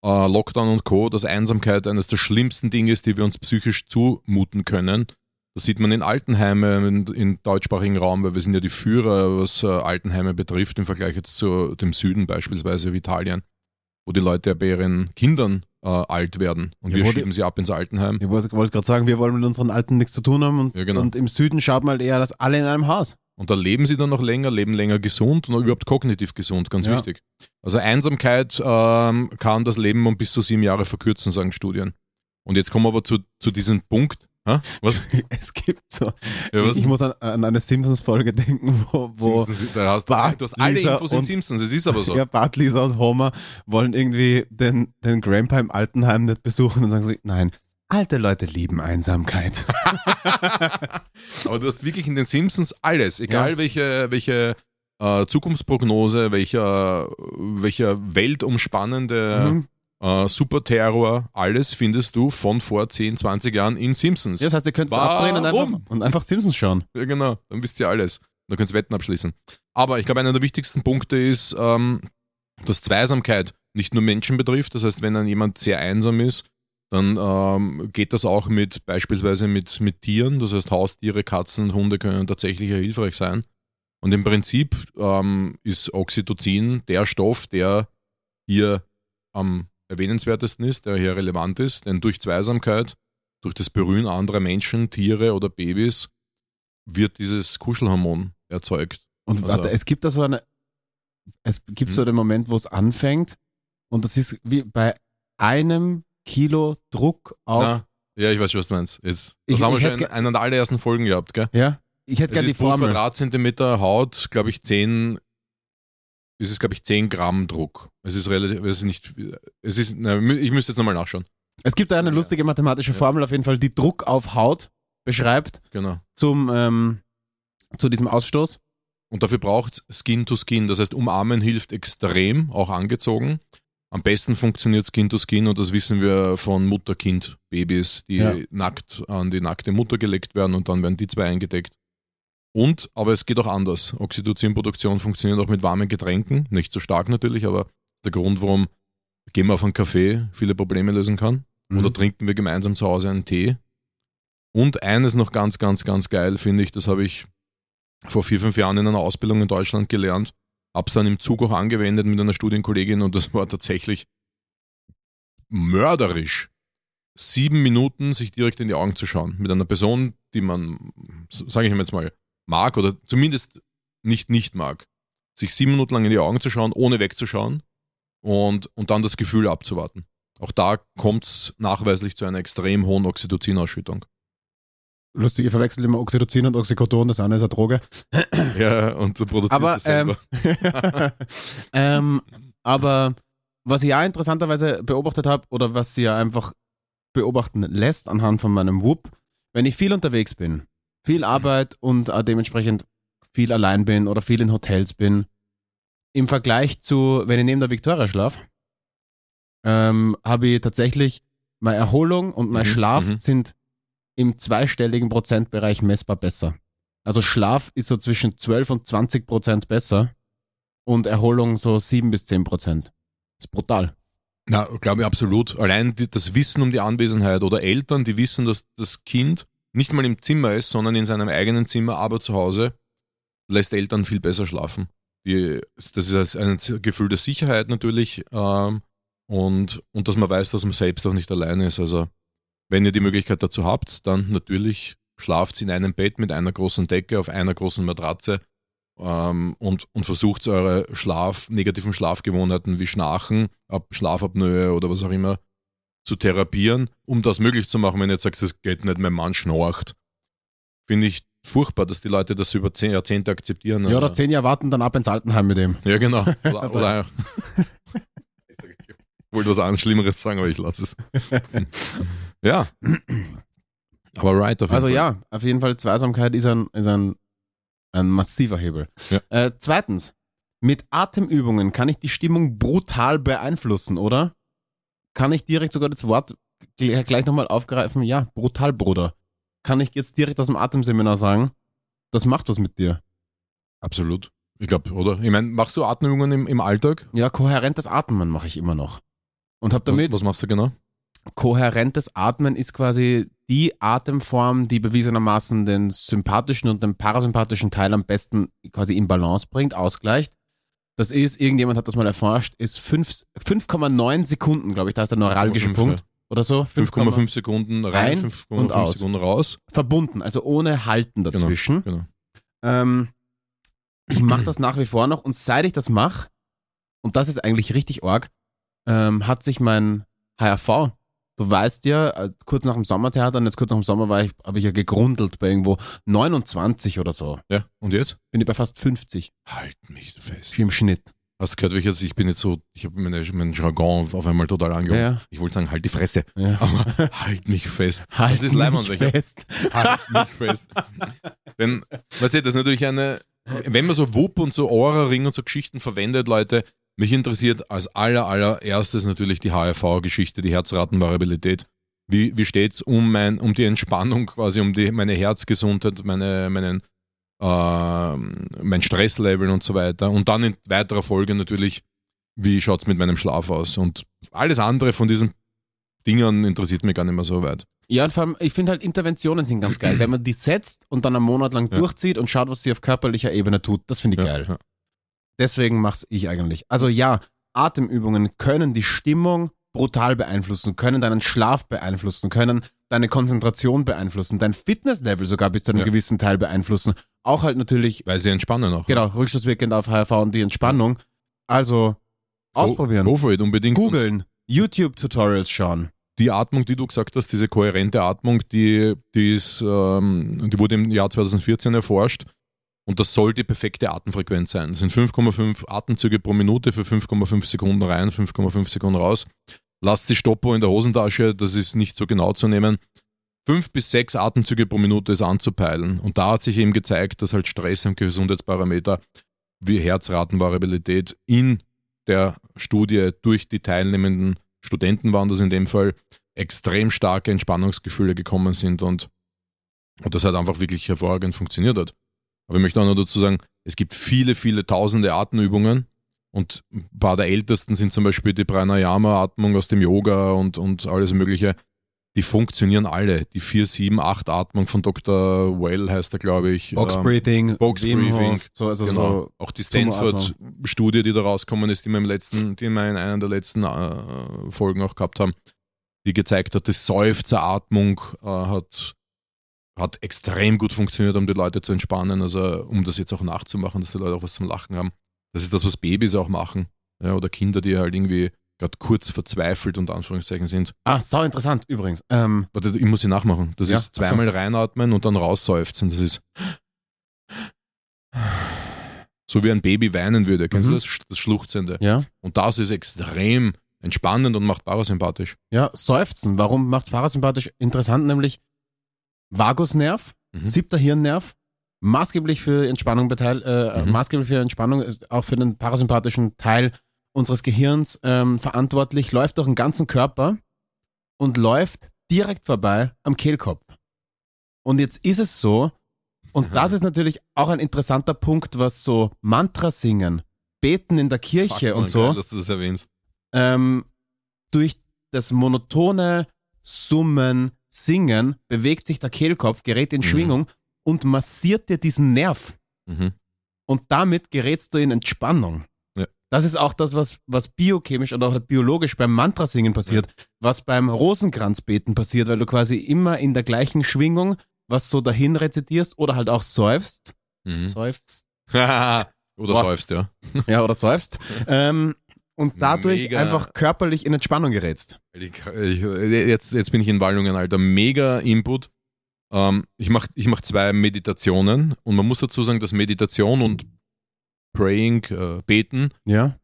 äh, Lockdown und Co., dass Einsamkeit eines der schlimmsten Dinge ist, die wir uns psychisch zumuten können. Das sieht man in Altenheimen, im deutschsprachigen Raum, weil wir sind ja die Führer, was äh, Altenheime betrifft, im Vergleich jetzt zu dem Süden beispielsweise, wie Italien, wo die Leute ja bei ihren Kindern äh, alt werden und Ja, wir schieben sie ab ins Altenheim. Ich wollte wollte gerade sagen, wir wollen mit unseren Alten nichts zu tun haben und, Ja, genau. und im Süden schaut man halt eher, dass alle in einem Haus. Und da leben sie dann noch länger, leben länger gesund und überhaupt kognitiv gesund, ganz Ja. wichtig. Also Einsamkeit ähm, kann das Leben um bis zu sieben Jahre verkürzen, sagen Studien. Und jetzt kommen wir aber zu, zu diesem Punkt. Hä? Was? Es gibt so. Ja, was? Ich muss an, an eine Simpsons-Folge denken, wo, wo Simpsons, da hast, Bart, du hast alle Lisa Infos in und- Simpsons, es ist aber so. Ja, Bart, Lisa und Homer wollen irgendwie den, den Grandpa im Altenheim nicht besuchen und sagen sie, nein, alte Leute lieben Einsamkeit. aber du hast wirklich in den Simpsons alles, egal Ja. welche, welche äh, Zukunftsprognose, welcher, welcher weltumspannende Mhm. Äh, Superterror, alles findest du von vor 10, 20 Jahren in Simpsons. Das heißt, ihr könnt es abdrehen und einfach, und einfach Simpsons schauen. Ja, genau. Dann wisst ihr alles. Da könnt ihr Wetten abschließen. Aber ich glaube, einer der wichtigsten Punkte ist, ähm, dass Zweisamkeit nicht nur Menschen betrifft. Das heißt, wenn dann jemand sehr einsam ist, dann ähm, geht das auch mit beispielsweise mit, mit Tieren. Das heißt, Haustiere, Katzen und Hunde können tatsächlich ja hilfreich sein. Und im Prinzip ähm, ist Oxytocin der Stoff, der hier am erwähnenswertesten ist, der hier relevant ist. Denn durch Zweisamkeit, durch das Berühren anderer Menschen, Tiere oder Babys, wird dieses Kuschelhormon erzeugt. Und Also- warte, es gibt da so eine, es gibt Hm. so den Moment, wo es anfängt und das ist wie bei einem Kilo Druck auf, Na, ja, ich weiß schon, was du meinst. Jetzt, Ich- das haben wir ich schon in einer der allerersten Folgen gehabt, gell? ja, ich hätte gerne die Formel. Quadratzentimeter Haut, glaube ich, 10, ist es, glaube ich, 10 Gramm Druck. Es ist relativ, es ist nicht, es ist, na, ich müsste jetzt nochmal nachschauen. Es gibt da eine Ja. lustige mathematische Ja. Formel auf jeden Fall, die Druck auf Haut beschreibt Genau. zum, ähm, zu diesem Ausstoß. Und dafür braucht Skin to Skin. Das heißt, umarmen hilft extrem, auch angezogen. Am besten funktioniert Skin to Skin und das wissen wir von Mutter-Kind-Babys, die Ja. nackt an die nackte Mutter gelegt werden und dann werden die zwei eingedeckt. Und, aber es geht auch anders. Oxytocinproduktion funktioniert auch mit warmen Getränken. Nicht so stark natürlich, aber der Grund, warum gehen wir auf einen Kaffee viele Probleme lösen kann. Mhm. Oder trinken wir gemeinsam zu Hause einen Tee. Und eines noch ganz, ganz, ganz geil, finde ich, das habe ich vor vier, fünf Jahren in einer Ausbildung in Deutschland gelernt. Hab's dann im Zug auch angewendet mit einer Studienkollegin und das war tatsächlich mörderisch. Sieben Minuten sich direkt in die Augen zu schauen. Mit einer Person, die man, sage ich jetzt mal, mag oder zumindest nicht nicht mag. Sich sieben Minuten lang in die Augen zu schauen, ohne wegzuschauen und, und dann das Gefühl abzuwarten. Auch da kommt es nachweislich zu einer extrem hohen Oxytocin-Ausschüttung. Lustig, ihr verwechselt immer Oxytocin und Oxycodon, das eine ist eine Droge. Ja, und so produzierst Aber, du selber. ähm, aber was ich ja interessanterweise beobachtet habe, oder was sie ja einfach beobachten lässt anhand von meinem Whoop, wenn ich viel unterwegs bin, viel Arbeit und äh, dementsprechend viel allein bin oder viel in Hotels bin, im Vergleich zu, wenn ich neben der Victoria schlaf, ähm, habe ich tatsächlich meine Erholung und mein Mhm, Schlaf mhm. sind im zweistelligen Prozentbereich messbar besser. Also Schlaf ist so zwischen 12 und 20 Prozent besser und Erholung so 7 bis 10 Prozent. Ist brutal. Na, glaube ich absolut. Allein die, das Wissen um die Anwesenheit oder Eltern, die wissen, dass das Kind nicht mal im Zimmer ist, sondern in seinem eigenen Zimmer, aber zu Hause, lässt Eltern viel besser schlafen. Die, das ist ein Gefühl der Sicherheit natürlich ähm, und, und dass man weiß, dass man selbst auch nicht alleine ist. Also wenn ihr die Möglichkeit dazu habt, dann natürlich schlaft in einem Bett mit einer großen Decke auf einer großen Matratze ähm, und, und versucht eure Schlaf, negativen Schlafgewohnheiten wie Schnarchen, Ab Schlafapnoe oder was auch immer zu therapieren, um das möglich zu machen, wenn ihr jetzt sagt, es geht nicht, mein Mann schnarcht. Finde ich furchtbar, dass die Leute das über zehn Jahrzehnte akzeptieren. ja, Also- oder 10 Jahre warten dann ab ins Altenheim mit dem. ja, genau. Oder, oder ich wollte was anderes Schlimmeres sagen, aber ich lasse es. ja. Aber right, auf jeden Also Fall. ja, auf jeden Fall Zweisamkeit ist ein, ist ein, ein massiver Hebel. Ja. Äh, zweitens, mit Atemübungen kann ich die Stimmung brutal beeinflussen, oder? Kann ich direkt sogar das Wort gl- gleich nochmal aufgreifen? Ja, brutal, Bruder. Kann ich jetzt direkt aus dem Atemseminar sagen, das macht was mit dir. Absolut. Ich glaube, oder? Ich meine, machst du Atemübungen im, im Alltag? Ja, kohärentes Atmen mache ich immer noch. Und hab Was, damit, was machst du genau? kohärentes Atmen ist quasi die Atemform, die bewiesenermaßen den sympathischen und den parasympathischen Teil am besten quasi in Balance bringt, ausgleicht. Das ist, irgendjemand hat das mal erforscht, ist fünf- 5,9 Sekunden, glaube ich, da ist der neuralgische 5,5, Punkt. Oder so. 5,5 Sekunden rein, Rein 5,5 und aus. Sekunden raus. Verbunden, also ohne Halten dazwischen. Genau. Ähm, ich mache das nach wie vor noch und seit ich das mache, und das ist eigentlich richtig arg, ähm, hat sich mein HRV, du weißt ja, äh, kurz nach dem Sommertheater, und jetzt kurz nach dem Sommer war ich, habe ich ja gegrundelt bei irgendwo 29 oder so. Ja, und jetzt? Bin ich bei fast 50 Halt mich fest. im Schnitt. Hast du gehört, wie ich jetzt, ich bin jetzt so, ich habe meine, meinen Jargon auf einmal total angehoben. Ja. Ich wollte sagen, halt die Fresse. ja. Aber halt mich fest. Halt das ist mich fest. Halt mich fest. Denn, weißt du, das ist natürlich eine, wenn man so Wupp und so Aura-Ring und so Geschichten verwendet, Leute, mich interessiert als aller, allererstes natürlich die HRV-Geschichte, die Herzratenvariabilität. Wie, wie steht's um mein, um die Entspannung quasi, um die, meine Herzgesundheit, meine, meinen, äh, mein Stresslevel und so weiter. Und dann in weiterer Folge natürlich, wie schaut's mit meinem Schlaf aus? Und alles andere von diesen Dingern interessiert mich gar nicht mehr so weit. Ja, und vor allem, ich finde halt Interventionen sind ganz geil. Wenn man die setzt und dann einen Monat lang Ja. durchzieht und schaut, was sie auf körperlicher Ebene tut, das finde ich Ja, geil. ja. Deswegen mach's ich eigentlich. Also ja, Atemübungen können die Stimmung brutal beeinflussen, können deinen Schlaf beeinflussen, können deine Konzentration beeinflussen, dein Fitnesslevel sogar bis zu einem Ja. gewissen Teil beeinflussen. Auch halt natürlich, Weil sie entspannen auch. genau, rückschlusswirkend auf HRV und die Entspannung. Also ausprobieren, Go, go for it, unbedingt. Googeln, YouTube-Tutorials schauen. Die Atmung, die du gesagt hast, diese kohärente Atmung, die, die, ist, ähm, die wurde im Jahr 2014 erforscht. Und das soll die perfekte Atemfrequenz sein. Das sind 5,5 Atemzüge pro Minute für 5,5 Sekunden rein, 5,5 Sekunden raus. Lasst die Stoppo in der Hosentasche, das ist nicht so genau zu nehmen. Fünf bis sechs Atemzüge pro Minute ist anzupeilen. Und da hat sich eben gezeigt, dass halt Stress am Gesundheitsparameter wie Herzratenvariabilität in der Studie durch die teilnehmenden Studenten waren das in dem Fall, extrem starke Entspannungsgefühle gekommen sind und, und das halt einfach wirklich hervorragend funktioniert hat. Aber ich möchte auch noch dazu sagen, es gibt viele, viele tausende Atemübungen und ein paar der ältesten sind zum Beispiel die Pranayama-Atmung aus dem Yoga und, und alles mögliche. Die funktionieren alle. Die 4, 7, 8 Atmung von Dr. Well heißt er, glaube ich. Box Ähm, Breathing, Box Breathing, so, also genau. so. auch die. Stanford-Studie, die da rausgekommen ist, die wir im letzten, die wir in einer der letzten äh, Folgen auch gehabt haben, die gezeigt hat, die Seufzeratmung äh, hat, hat extrem gut funktioniert, um die Leute zu entspannen, also um das jetzt auch nachzumachen, dass die Leute auch was zum Lachen haben. Das ist das, was Babys auch machen. Ja, oder Kinder, die halt irgendwie gerade kurz verzweifelt und Anführungszeichen sind. Ah, sau interessant übrigens. Ähm, Warte, ich muss sie nachmachen. Das Ja, ist zweimal reinatmen und dann rausseufzen. Das ist so wie ein Baby weinen würde. Kennst Mhm. du das? Das Schluchzende. ja. Und das ist extrem entspannend und macht parasympathisch. Ja, Seufzen. Warum macht's parasympathisch? Interessant, nämlich Vagusnerv, Mhm. siebter Hirnnerv, maßgeblich für Entspannung beteiligt, äh, Mhm. maßgeblich für Entspannung, auch für den parasympathischen Teil unseres Gehirns ähm, verantwortlich, läuft durch den ganzen Körper und läuft direkt vorbei am Kehlkopf. Und jetzt ist es so, und das ist natürlich auch ein interessanter Punkt, was so Mantra singen, beten in der Kirche Fuck, und so Geil, dass du das erwähnst. ähm, durch das monotone Summen, Singen bewegt sich der Kehlkopf, gerät in Mhm. Schwingung und massiert dir diesen Nerv. Mhm. Und damit gerätst du in Entspannung. Ja. Das ist auch das, was, was biochemisch oder auch biologisch beim Mantrasingen passiert, was beim Rosenkranzbeten passiert, weil du quasi immer in der gleichen Schwingung was so dahin rezitierst oder halt auch seufzt. Mhm. Seufzt. Oder Boah. säufst, ja. Ja, oder seufzt. ähm, und dadurch Mega. einfach körperlich in Entspannung gerätst. Ich, ich, jetzt, jetzt bin ich in Wallungen, Alter. Mega Input. Ähm, ich mache ich mach zwei Meditationen und man muss dazu sagen, dass Meditation und Praying, äh, Beten, Ja.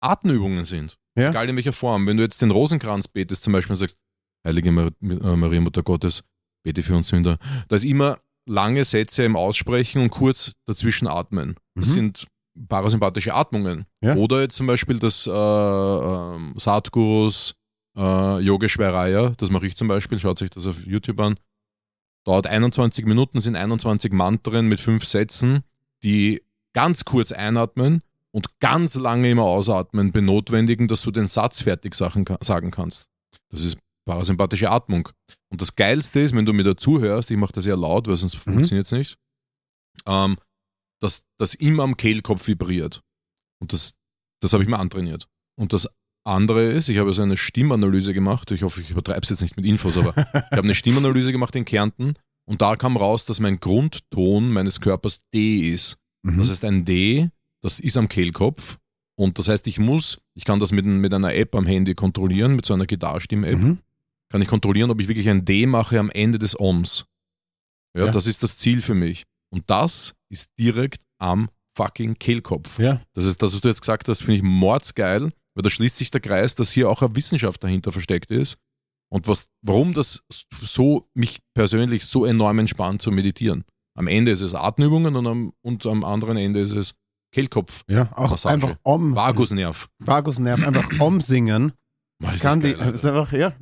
Atemübungen sind. Ja. Egal in welcher Form. Wenn du jetzt den Rosenkranz betest zum Beispiel und sagst, Heilige Mar äh, Maria, Mutter Gottes, bete für uns Sünder. Da ist immer lange Sätze im Aussprechen und kurz dazwischen atmen. Das Mhm. sind parasympathische Atmungen. Ja. Oder jetzt zum Beispiel das äh, ähm, Satgurus äh, Yogeshwaraya, das mache ich zum Beispiel, schaut sich das auf YouTube an. Dauert 21 Minuten, sind 21 Mantren mit fünf Sätzen, die ganz kurz einatmen und ganz lange immer ausatmen benotwendigen, dass du den Satz fertig sagen, sagen kannst. Das ist parasympathische Atmung. Und das Geilste ist, wenn du mir dazuhörst, ich mache das ja laut, weil sonst Mhm. funktioniert es nicht, ähm, dass das immer am Kehlkopf vibriert. Und das, das habe ich mir antrainiert. Und das andere ist, ich habe so eine Stimmanalyse gemacht, ich hoffe, ich übertreibe es jetzt nicht mit Infos, aber ich habe eine Stimmanalyse gemacht in Kärnten und da kam raus, dass mein Grundton meines Körpers D ist. Mhm. Das heißt, ein D, das ist am Kehlkopf. Und das heißt, ich muss, ich kann das mit, mit einer App am Handy kontrollieren, mit so einer Gitarrstimm-App, Mhm. kann ich kontrollieren, ob ich wirklich ein D mache am Ende des Ohms. Ja, Ja. das ist das Ziel für mich. Und das ist direkt am fucking Kehlkopf. Ja. Das ist das, was du jetzt gesagt hast, finde ich mordsgeil, weil da schließt sich der Kreis, dass hier auch eine Wissenschaft dahinter versteckt ist. Und was, warum das so mich persönlich so enorm entspannt zu meditieren. Am Ende ist es Atemübungen und am, und am anderen Ende ist es Kehlkopf, Ja, auch Massage. einfach om, Vagusnerv. Vagusnerv, einfach omsingen. Boah, Das kann das die, geil, das ist einfach, ja,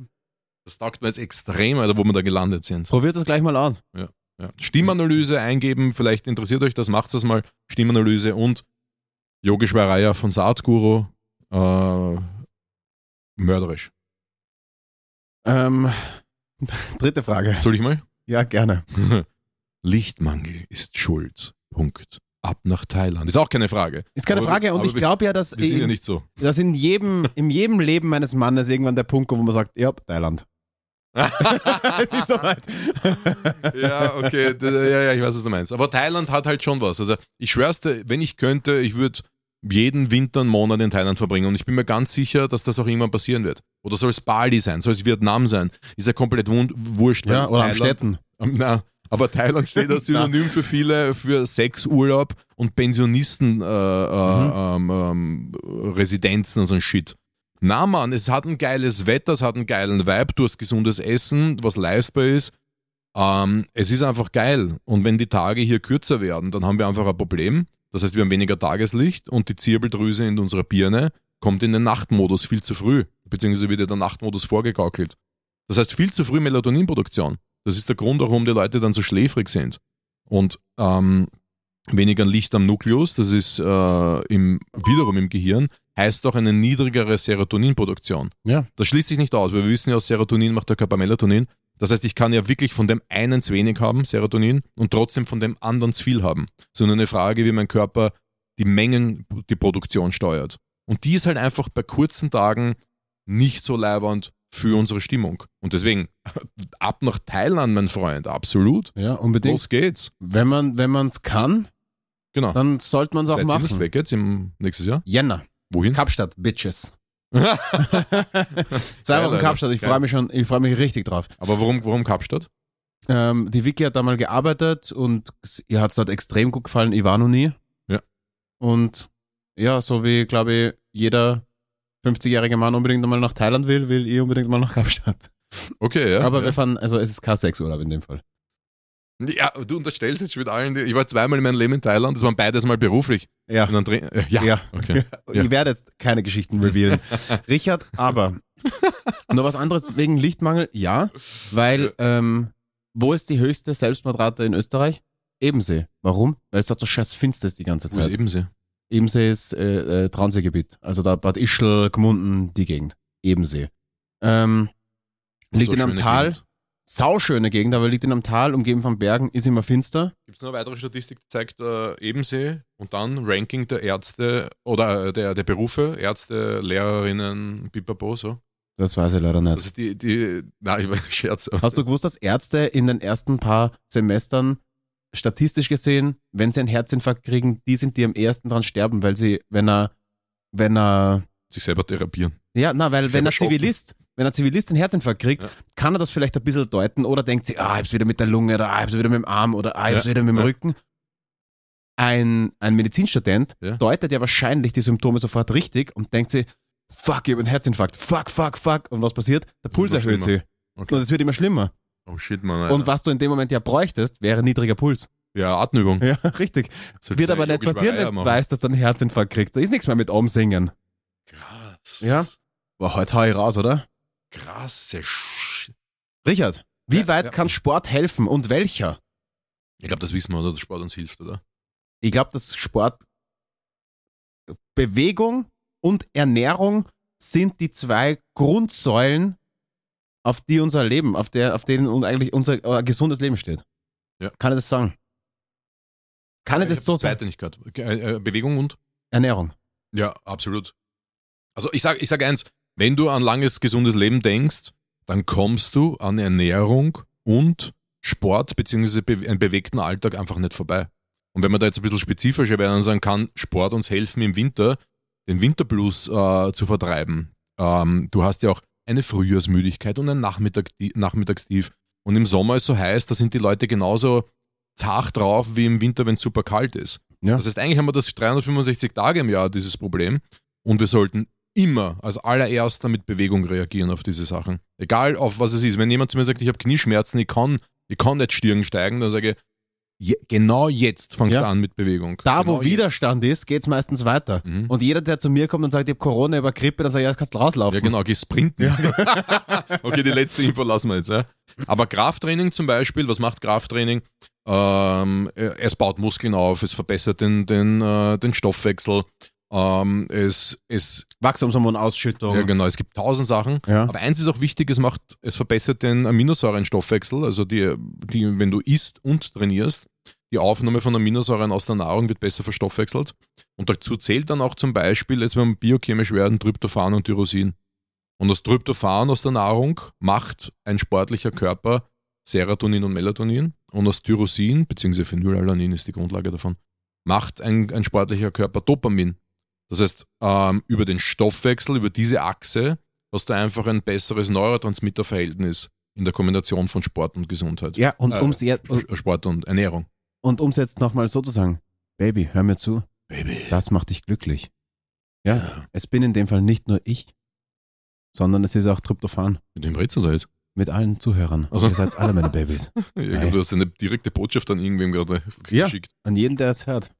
das taugt mir jetzt extrem, Alter, wo wir da gelandet sind. probiert das gleich mal aus. Ja. Stimmanalyse eingeben, vielleicht interessiert euch das, macht das mal. Stimmanalyse und Yogeshwaraya von Saatguru. Äh, mörderisch. Ähm, dritte Frage. Soll ich mal? Ja, gerne. Lichtmangel ist schuld. Punkt. Ab nach Thailand. Ist auch keine Frage. Ist keine Aber- Frage und ich glaube ja, dass, Wir sind ja in, nicht so. dass in jedem, in jedem Leben meines Mannes irgendwann der Punkt kommt, wo man sagt, ja, Thailand. es ist soweit. ja, okay. Ja, ja, ich weiß, was du meinst. Aber Thailand hat halt schon was. Also ich schwör's dir, wenn ich könnte, ich würde jeden Winter einen Monat in Thailand verbringen und ich bin mir ganz sicher, dass das auch irgendwann passieren wird. Oder soll es Bali sein, soll es Vietnam sein? Ist ja komplett wurscht. Ja, oder am Thailand- Städten. Ähm, Na, aber Thailand steht als Synonym für viele, für Sexurlaub und Pensionisten äh, äh, ähm, ähm, und so ein Shit. Na Mann, es hat ein geiles Wetter, es hat einen geilen Vibe, du hast gesundes Essen, was leistbar ist. Ähm, es ist einfach geil. Und wenn die Tage hier kürzer werden, dann haben wir einfach ein Problem. Das heißt, wir haben weniger Tageslicht und die Zirbeldrüse in unserer Birne kommt in den Nachtmodus viel zu früh, beziehungsweise wird der Nachtmodus vorgegaukelt. Das heißt, viel zu früh Melatoninproduktion. Das ist der Grund, warum die Leute dann so schläfrig sind. Und ähm, weniger Licht am Nukleus, das ist äh, im, wiederum im Gehirn, heißt auch eine niedrigere Serotoninproduktion. Ja. Das schließt sich nicht aus, weil wir wissen ja, Serotonin macht der Körper Melatonin. Das heißt, ich kann ja wirklich von dem einen zu wenig haben, Serotonin, und trotzdem von dem anderen zu viel haben. So nur eine Frage, wie mein Körper die Mengen, die Produktion steuert. Und die ist halt einfach bei kurzen Tagen nicht so leibernd für unsere Stimmung. Und deswegen, ab nach Thailand, mein Freund, absolut. Ja, unbedingt. Los geht's. Wenn man es kann, Genau. dann sollte man es auch Seid machen. nicht weg jetzt im nächstes Jahr? Jänner, Wohin? Kapstadt, Bitches. Zwei Wochen. Kapstadt, ich freue mich schon, ich freue mich richtig drauf. Aber warum, warum Kapstadt? Ähm, die Vicky hat da mal gearbeitet und ihr hat es dort extrem gut gefallen. Ich war noch nie. Ja. Und ja, so wie, glaube ich, jeder 50-jährige Mann unbedingt mal nach Thailand will, will ich unbedingt mal nach Kapstadt. Okay, ja. Aber ja. wir fahren, also es ist kein Sexurlaub in dem Fall. Ja, du unterstellst jetzt schon mit allen. die- Ich war zweimal in meinem Leben in Thailand, das waren beides mal beruflich. Ja. Äh, ja. Ja. Okay. Ja. Ich werde jetzt keine Geschichten revealen. Richard, aber nur was anderes wegen Lichtmangel, ja, weil ähm, wo ist die höchste Selbstmordrate in Österreich? Ebensee. Warum? Weil es dort so scheiß finster ist die ganze Wo ist Zeit. Ebensee? Ebensee ist äh, äh, Traunseegebiet. Also da Bad Ischl, Gmunden, die Gegend. Ebensee. Ähm, liegt So in einem Tal, Gegend. Sauschöne Gegend, aber liegt in einem Tal, umgeben von Bergen, ist immer finster. Gibt es noch eine weitere Statistik, die zeigt äh, Ebensee und dann Ranking der Ärzte oder äh, der, der Berufe, Ärzte, Lehrerinnen, pipapo, so. Das weiß ich leider nicht. ist die, die, nein, ich war Scherz. Hast du gewusst, dass Ärzte in den ersten paar Semestern statistisch gesehen, wenn sie einen Herzinfarkt kriegen, die sind, die am ersten dran sterben, weil sie, wenn er, wenn er, sich selber therapieren. ja, na, weil Sich wenn er Zivilist, wenn ein Zivilist einen Herzinfarkt kriegt, Ja. kann er das vielleicht ein bisschen deuten oder denkt sich, ah, ich hab's wieder mit der Lunge oder ah, ich hab's wieder mit dem Arm oder ah, ich hab's Ja. wieder mit dem Ja. Rücken. Ein, ein Medizinstudent deutet ja wahrscheinlich die Symptome sofort richtig und denkt sich, fuck, ich hab einen Herzinfarkt, fuck, fuck, fuck. Und was passiert? Der Puls erhöht sich. Okay. Und es wird immer schlimmer. Oh shit, man. Alter. Und was du in dem Moment ja bräuchtest, wäre niedriger Puls. ja, Atemübung. Ja, richtig. Sollte Wird aber nicht passieren, wenn du weißt, dass du einen Herzinfarkt kriegst. Da ist nichts mehr mit Umsingen. Krass. Ja. Boah, heute hau ich raus, oder? Krasse Sch Richard, wie Ja, weit ja. kann Sport helfen und welcher? Ich glaube, das wissen wir, oder? Dass Sport uns hilft, oder? Ich glaube, dass Sport, Bewegung und Ernährung sind die zwei Grundsäulen, auf die unser Leben, auf, der, auf denen eigentlich unser äh, gesundes Leben steht. Ja. Kann ich das sagen? Kann ich ich das hab so das sagen? zweite nicht gehört. Äh, äh, Bewegung und? Ernährung. Ja, absolut. Also ich sage ich sag eins, wenn du an langes, gesundes Leben denkst, dann kommst du an Ernährung und Sport beziehungsweise be einen bewegten Alltag einfach nicht vorbei. Und wenn man da jetzt ein bisschen spezifischer werden und sagen kann, Sport uns helfen im Winter, den Winterblues äh, zu vertreiben. Ähm, du hast ja auch eine Frühjahrsmüdigkeit und ein Nachmittag, Nachmittagstief. Und im Sommer ist so heiß, da sind die Leute genauso zart drauf wie im Winter, wenn es super kalt ist. Ja. Das heißt, eigentlich haben wir das 365 Tage im Jahr, dieses Problem. Und wir sollten immer als allererster mit Bewegung reagieren auf diese Sachen. Egal auf was es ist. Wenn jemand zu mir sagt, ich habe Knieschmerzen, ich kann, ich kann nicht Stirn steigen, dann sage ich, je, genau jetzt fängt Ja. an mit Bewegung. Da, genau wo Widerstand ist, geht's meistens weiter. Mhm. Und jeder, der zu mir kommt und sagt, ich habe Corona über Grippe, dann sage ich, ja, kannst du rauslaufen. Ja, genau, geh sprinten. okay, die letzte Info lassen wir jetzt. Ja. Aber Krafttraining zum Beispiel, was macht Krafttraining? Ähm, äh, es baut Muskeln auf, es verbessert den, den, äh, den Stoffwechsel, ähm, es, es, Wachstumshormonausschüttung. ja genau, es gibt tausend Sachen. Ja. Aber eins ist auch wichtig, es macht, es verbessert den Aminosäurenstoffwechsel, also die, die, wenn du isst und trainierst, die Aufnahme von Aminosäuren aus der Nahrung wird besser verstoffwechselt. Und dazu zählt dann auch zum Beispiel, jetzt wenn man biochemisch werden, Tryptophan und Tyrosin. Und das Tryptophan aus der Nahrung macht ein sportlicher Körper Serotonin und Melatonin. Und das Tyrosin, beziehungsweise Phenylalanin ist die Grundlage davon, macht ein, ein sportlicher Körper Dopamin. Das heißt, ähm, über den Stoffwechsel, über diese Achse, hast du einfach ein besseres Neurotransmitterverhältnis in der Kombination von Sport und Gesundheit. Ja, und Äh, um's Sport und Ernährung. und um's jetzt nochmal so zu sagen, Baby, hör mir zu, Baby. das macht dich glücklich. Ja, es bin in dem Fall nicht nur ich, sondern es ist auch Tryptophan Mit wem redest du da jetzt? mit allen Zuhörern. Also- Ihr seid alle meine Babys. Glaube, du hast eine direkte Botschaft an irgendwem gerade Ja. geschickt. An jeden, der es hört.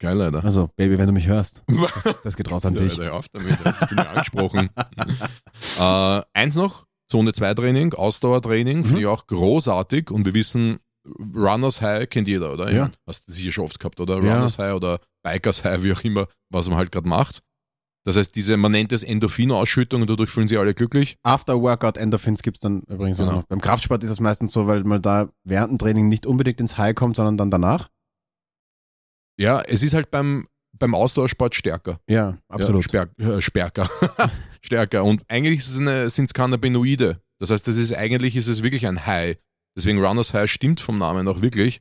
Geil, Alter. Also, Baby, wenn du mich hörst, das, das geht raus an Ja, dich. Alter, auf damit, hast du mich angesprochen. äh, eins noch, Zone 2 Training, Ausdauertraining, finde Mhm. ich auch großartig und wir wissen, Runners High kennt jeder, oder? Ja. Hast du sicher schon oft gehabt, oder? Ja. Runners High oder Bikers High, wie auch immer, was man halt gerade macht. Das heißt, diese, man nennt es Endorphinausschüttung und dadurch fühlen sich alle glücklich. After-Workout Endorphins gibt's dann übrigens Genau. auch noch. Beim Kraftsport ist es meistens so, weil man da während dem Training nicht unbedingt ins High kommt, sondern dann danach. Ja, es ist halt beim, beim Ausdauersport stärker. Ja, absolut. Ja, sperk, äh, stärker. stärker. Und eigentlich sind es Cannabinoide. Das heißt, das ist, eigentlich ist es wirklich ein High. Deswegen Runners High stimmt vom Namen auch wirklich.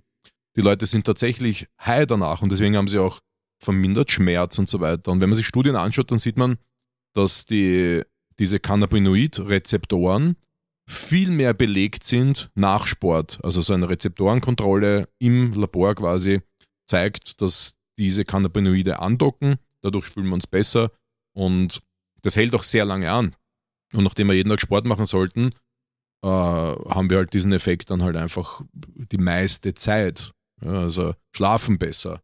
Die Leute sind tatsächlich high danach und deswegen haben sie auch vermindert Schmerz und so weiter. Und wenn man sich Studien anschaut, dann sieht man, dass die, diese Cannabinoid-Rezeptoren viel mehr belegt sind nach Sport. Also so eine Rezeptorenkontrolle im Labor quasi zeigt, dass diese Cannabinoide andocken, dadurch fühlen wir uns besser und das hält auch sehr lange an. Und nachdem wir jeden Tag Sport machen sollten, äh, haben wir halt diesen Effekt dann halt einfach die meiste Zeit. Ja, also schlafen besser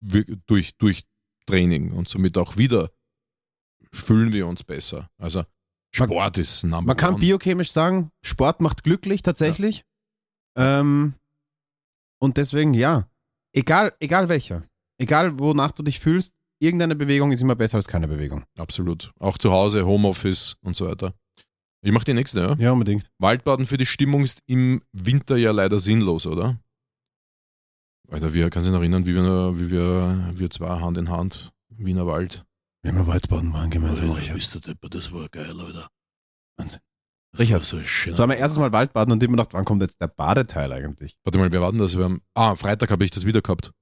durch, durch Training und somit auch wieder fühlen wir uns besser. Also Sport ist Number Man kann one. biochemisch sagen, Sport macht glücklich tatsächlich. Ähm, und deswegen, ja, egal, egal welcher, egal wonach du dich fühlst, irgendeine Bewegung ist immer besser als keine Bewegung. Absolut. Auch zu Hause, Homeoffice und so weiter. Ich mach die nächste, ja. Ja, unbedingt. Waldbaden für die Stimmung ist im Winter ja leider sinnlos, oder? Alter, wir, kannst du dich noch erinnern, wie wir, wie wir, wir zwei Hand in Hand, Wiener Wald. Wir Waldbaden waren gemeinsam, Alter, bist du Depper, das war geil, Alter. Wahnsinn. Richard, so schön. So haben wir erstes Mal Waldbaden und immer gedacht, wann kommt jetzt der Badeteil eigentlich? Warte mal, wir warten das. Wir haben, ah, Freitag habe ich das wieder gehabt.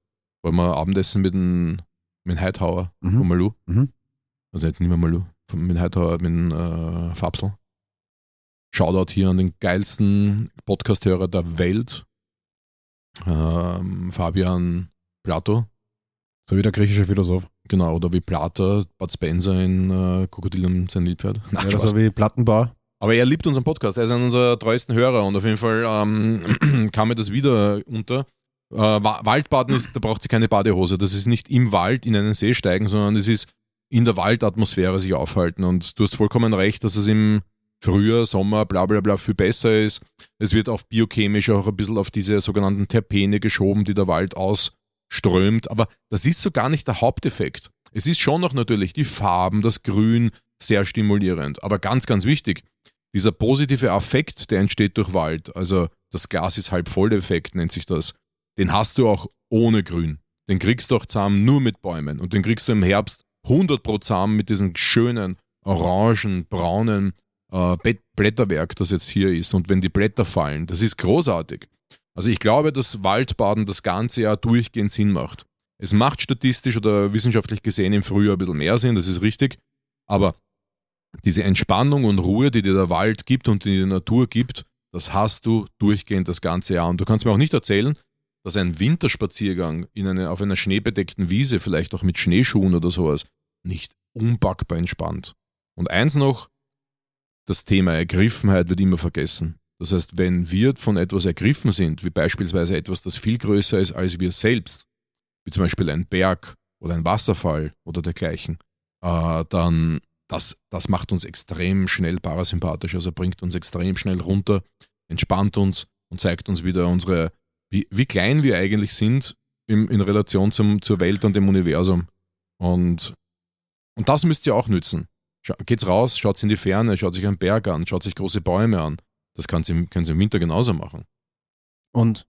Weil wir Abendessen mit dem, mit dem Heithauer Mhm. von Malu. Mhm. Also nicht, nicht mehr Malu, von- mit dem Heithauer, mit dem äh, Fabsel. Shoutout hier an den geilsten Podcast-Hörer der Welt. Ähm, Fabian Plato. So wie der griechische Philosoph. Genau, oder wie Plater, Bud Spencer in äh, Krokodil und sein Liebpferd. Nein, Ja, so wie Plattenbau. Aber er liebt unseren Podcast, er ist einer unserer treuesten Hörer und auf jeden Fall ähm, kam mir das wieder unter. Äh, Wa- Waldbaden ist, da braucht sie keine Badehose. Das ist nicht im Wald in einen See steigen, sondern es ist in der Waldatmosphäre sich aufhalten. Und du hast vollkommen recht, dass es im Frühjahr, Sommer, bla bla bla viel besser ist. Es wird auf biochemisch auch ein bisschen auf diese sogenannten Terpene geschoben, die der Wald ausströmt. Aber das ist so gar nicht der Haupteffekt. Es ist schon noch natürlich die Farben, das Grün sehr stimulierend. Aber ganz, ganz wichtig, dieser positive Affekt, der entsteht durch Wald, also das Glas ist halb voll Effekt, nennt sich das, den hast du auch ohne Grün. Den kriegst du auch zahm nur mit Bäumen und den kriegst du im Herbst 100 pro zahm mit diesem schönen, orangen, braunen äh, Blätterwerk, das jetzt hier ist. Und wenn die Blätter fallen, das ist großartig. Also ich glaube, dass Waldbaden das ganze Jahr durchgehend Sinn macht. Es macht statistisch oder wissenschaftlich gesehen im Frühjahr ein bisschen mehr Sinn, das ist richtig. Aber diese Entspannung und Ruhe, die dir der Wald gibt und die die Natur gibt, das hast du durchgehend das ganze Jahr. Und du kannst mir auch nicht erzählen, dass ein Winterspaziergang in eine, auf einer schneebedeckten Wiese, vielleicht auch mit Schneeschuhen oder sowas, nicht unpackbar entspannt. Und eins noch, das Thema Ergriffenheit wird immer vergessen. Das heißt, wenn wir von etwas ergriffen sind, wie beispielsweise etwas, das viel größer ist als wir selbst, wie zum Beispiel ein Berg oder ein Wasserfall oder dergleichen, äh, dann das, das macht uns extrem schnell parasympathisch, also bringt uns extrem schnell runter, entspannt uns und zeigt uns wieder unsere, wie, wie klein wir eigentlich sind im, in Relation zum, zur Welt und dem Universum. Und, und das müsst ihr auch nützen. Scha geht's raus, schaut in die Ferne, schaut sich einen Berg an, schaut sich große Bäume an. Das kann sie, können sie im Winter genauso machen. Und,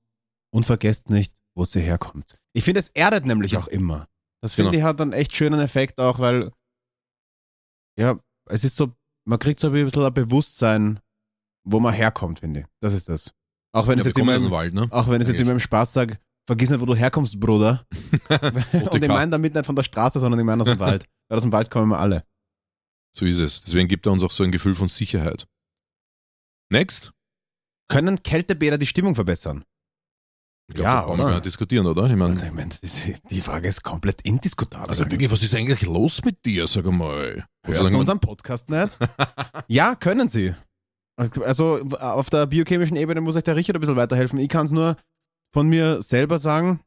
und vergesst nicht, wo sie herkommt. Ich finde, es erdet nämlich auch immer. Das finde Genau. ich hat einen echt schönen Effekt auch, weil, ja, es ist so, man kriegt so ein bisschen ein Bewusstsein, wo man herkommt, finde ich. Das ist das. Auch wenn Ja, es jetzt immer im, Wald, ne? auch wenn es jetzt immer im Spaß sage, vergiss nicht, wo du herkommst, Bruder. Und ich meine damit nicht von der Straße, sondern ich meine aus dem Wald. Weil aus dem Wald kommen wir alle. So ist es. Deswegen gibt er uns auch so ein Gefühl von Sicherheit. Next. Können Kältebäder die Stimmung verbessern? Ich glaube, Ja, da brauchen wir gar nicht diskutieren, oder? Ich meine, Also, ich ist- die Frage ist komplett indiskutabel. also wirklich, was ist eigentlich los mit dir, sag einmal? Hörst du unseren Podcast nicht? ja, können sie. Also auf der biochemischen Ebene muss euch der Richard ein bisschen weiterhelfen. Ich kann es nur von mir selber sagen.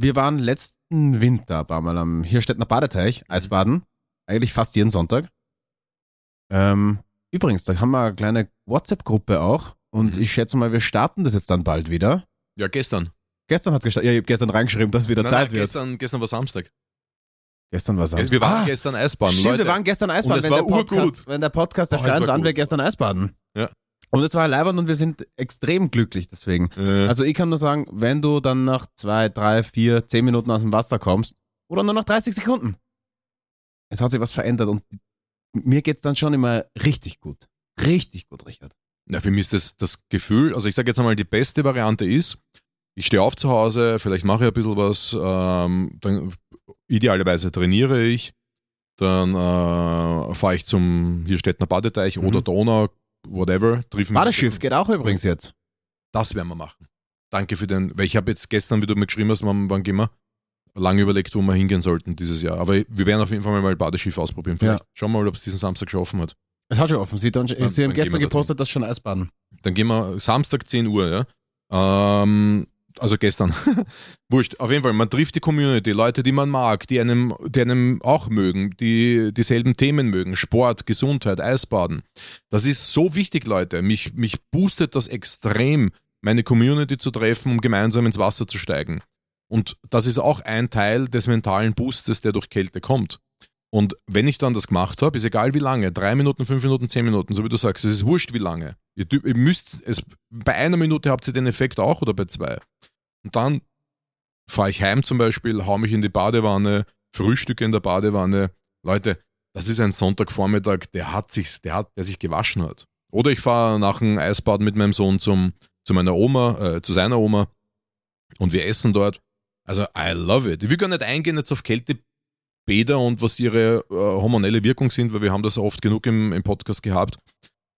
Wir waren letzten Winter ein paar Mal am Hirstettner Badeteich, Eisbaden. Eigentlich fast jeden Sonntag. Ähm, übrigens, da haben wir eine kleine WhatsApp-Gruppe auch. Und Mhm. ich schätze mal, wir starten das jetzt dann bald wieder. Ja, gestern. Gestern hat's gestartet. Ja, ich habe gestern reingeschrieben, dass wieder Nein, Zeit nein, wird. gestern, gestern war Samstag. Gestern war Samstag. Wir waren ah, gestern Eisbahn. Stimmt, Leute. wir waren gestern Eisbaden. es wenn, war der Podcast, urgut. wenn der Podcast Oh, es erscheint, war waren gut. wir gestern Eisbaden. Ja. Und es war leibend und wir sind extrem glücklich deswegen. Äh, Also ich kann nur sagen, wenn du dann nach zwei, drei, vier, zehn Minuten aus dem Wasser kommst oder nur nach 30 Sekunden, es hat sich was verändert und mir geht's dann schon immer richtig gut. Richtig gut, Richard. Ja, für mich ist das, das Gefühl, also ich sage jetzt einmal, die beste Variante ist, ich stehe auf zu Hause, vielleicht mache ich ein bisschen was, ähm, dann idealerweise trainiere ich, dann äh, fahre ich zum hier steht ein Badeteich Mhm. oder Donau, whatever. Badeschiff geht auch übrigens jetzt. Das werden wir machen. Danke für den, weil ich habe jetzt gestern, wie du mir geschrieben hast, wann, wann gehen wir, lange überlegt, wo wir hingehen sollten dieses Jahr. Aber wir werden auf jeden Fall mal Badeschiff ausprobieren. Vielleicht schauen wir mal, ob es diesen Samstag geschaffen hat. Es hat schon offen. Sie, dann, Dann- sie haben dann gestern gepostet, dass schon Eisbaden. Dann gehen wir Samstag 10 Uhr, ja. Ähm, also gestern. Wurscht. Auf jeden Fall, man trifft die Community, Leute, die man mag, die einem, die einem auch mögen, die dieselben Themen mögen. Sport, Gesundheit, Eisbaden. Das ist so wichtig, Leute. Mich, mich boostet das extrem, meine Community zu treffen, um gemeinsam ins Wasser zu steigen. Und das ist auch ein Teil des mentalen Boostes, der durch Kälte kommt. Und wenn ich dann das gemacht habe, ist egal wie lange, drei Minuten, fünf Minuten, zehn Minuten, so wie du sagst, es ist wurscht wie lange. Ihr, ihr müsst es, bei einer Minute habt ihr den Effekt auch oder bei zwei. Und dann fahre ich heim zum Beispiel, hau mich in die Badewanne, frühstücke in der Badewanne. Leute, das ist ein Sonntagvormittag, der hat sich, der hat, der sich gewaschen hat. Oder ich fahre nach dem Eisbad mit meinem Sohn zum, zu meiner Oma, äh, zu seiner Oma und wir essen dort. Also I love it. Ich will gar nicht eingehen jetzt auf Kältebäder und was ihre äh, hormonelle Wirkung sind, weil wir haben das oft genug im, im Podcast gehabt.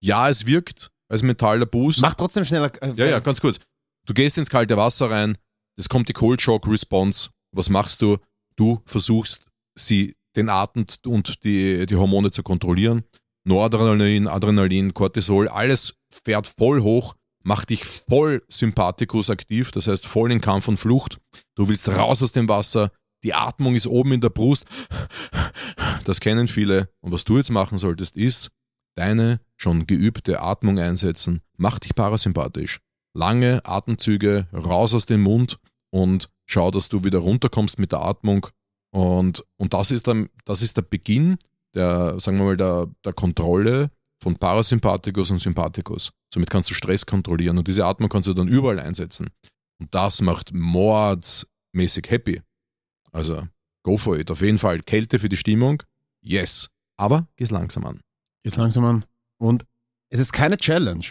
Ja, es wirkt als mentaler Boost. Mach trotzdem schneller. Äh, Ja, ja, ganz kurz. Du gehst ins kalte Wasser rein, es kommt die Cold Shock Response. Was machst du? Du versuchst, sie, den Atem und die, die Hormone zu kontrollieren. Noradrenalin, Adrenalin, Cortisol, alles fährt voll hoch, macht dich voll Sympathikus aktiv, das heißt voll in Kampf und Flucht. Du willst raus aus dem Wasser, die Atmung ist oben in der Brust. Das kennen viele. Und was du jetzt machen solltest, ist deine schon geübte Atmung einsetzen. Mach dich parasympathisch lange Atemzüge raus aus dem Mund und schau, dass du wieder runterkommst mit der Atmung. Und, und das, ist dann, das ist der Beginn der, sagen wir mal, der, der Kontrolle von Parasympathikus und Sympathikus. Somit kannst du Stress kontrollieren und diese Atmung kannst du dann überall einsetzen. Und das macht mordsmäßig happy. Also, go for it. Auf jeden Fall Kälte für die Stimmung. Yes. Aber geh's langsam an. Jetzt langsam an. Und es ist keine Challenge.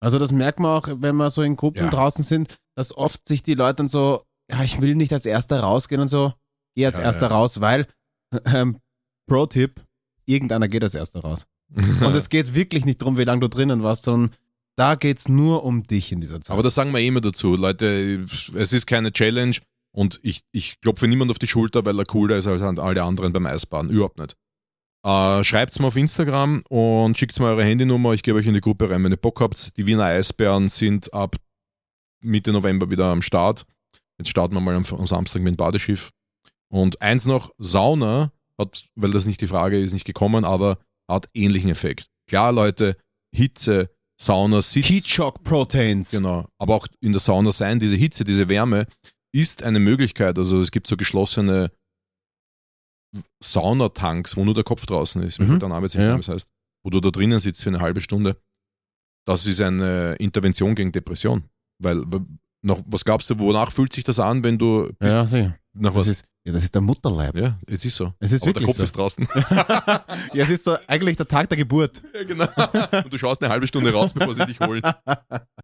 Also das merkt man auch, wenn wir so in Gruppen Ja. draußen sind, dass oft sich die Leute dann so, ja, ich will nicht als Erster rausgehen und so, geh als Ja, Erster ja. raus, weil, ähm, Pro-Tipp, irgendeiner geht als Erster raus. Und es geht wirklich nicht drum, wie lange du drinnen warst, sondern da geht's nur um dich in dieser Zeit. Aber das sagen wir immer dazu. Leute, es ist keine Challenge und ich, ich klopfe niemand auf die Schulter, weil er cooler ist als alle anderen beim Eisbaden. Überhaupt nicht. Äh, Schreibt's mir auf Instagram und schickt mir eure Handynummer. Ich gebe euch in die Gruppe rein, wenn ihr Bock habt. Die Wiener Eisbären sind ab Mitte November wieder am Start. Jetzt starten wir mal am, am Samstag mit dem Badeschiff. Und eins noch, Sauna hat, weil das nicht die Frage ist, nicht gekommen, aber hat ähnlichen Effekt. Klar, Leute, Hitze, Sauna, Sitz. Heat Shock Proteins. Genau. Aber auch in der Sauna sein, diese Hitze, diese Wärme ist eine Möglichkeit. Also es gibt so geschlossene Saunatanks, wo nur der Kopf draußen ist. Mhm. jetzt nicht Ja. was heißt. Wo du da drinnen sitzt für eine halbe Stunde. Das ist eine Intervention gegen Depression. Weil, noch, was glaubst du, wonach fühlt sich das an, wenn du bist, Ja, sicher. nach Das was? ist, ja, das ist der Mutterleib. ja, jetzt ist so. Es ist Aber der Kopf so. ist draußen. ja, es ist so eigentlich der Tag der Geburt. ja, genau. Und du schaust eine halbe Stunde raus, bevor sie dich holen.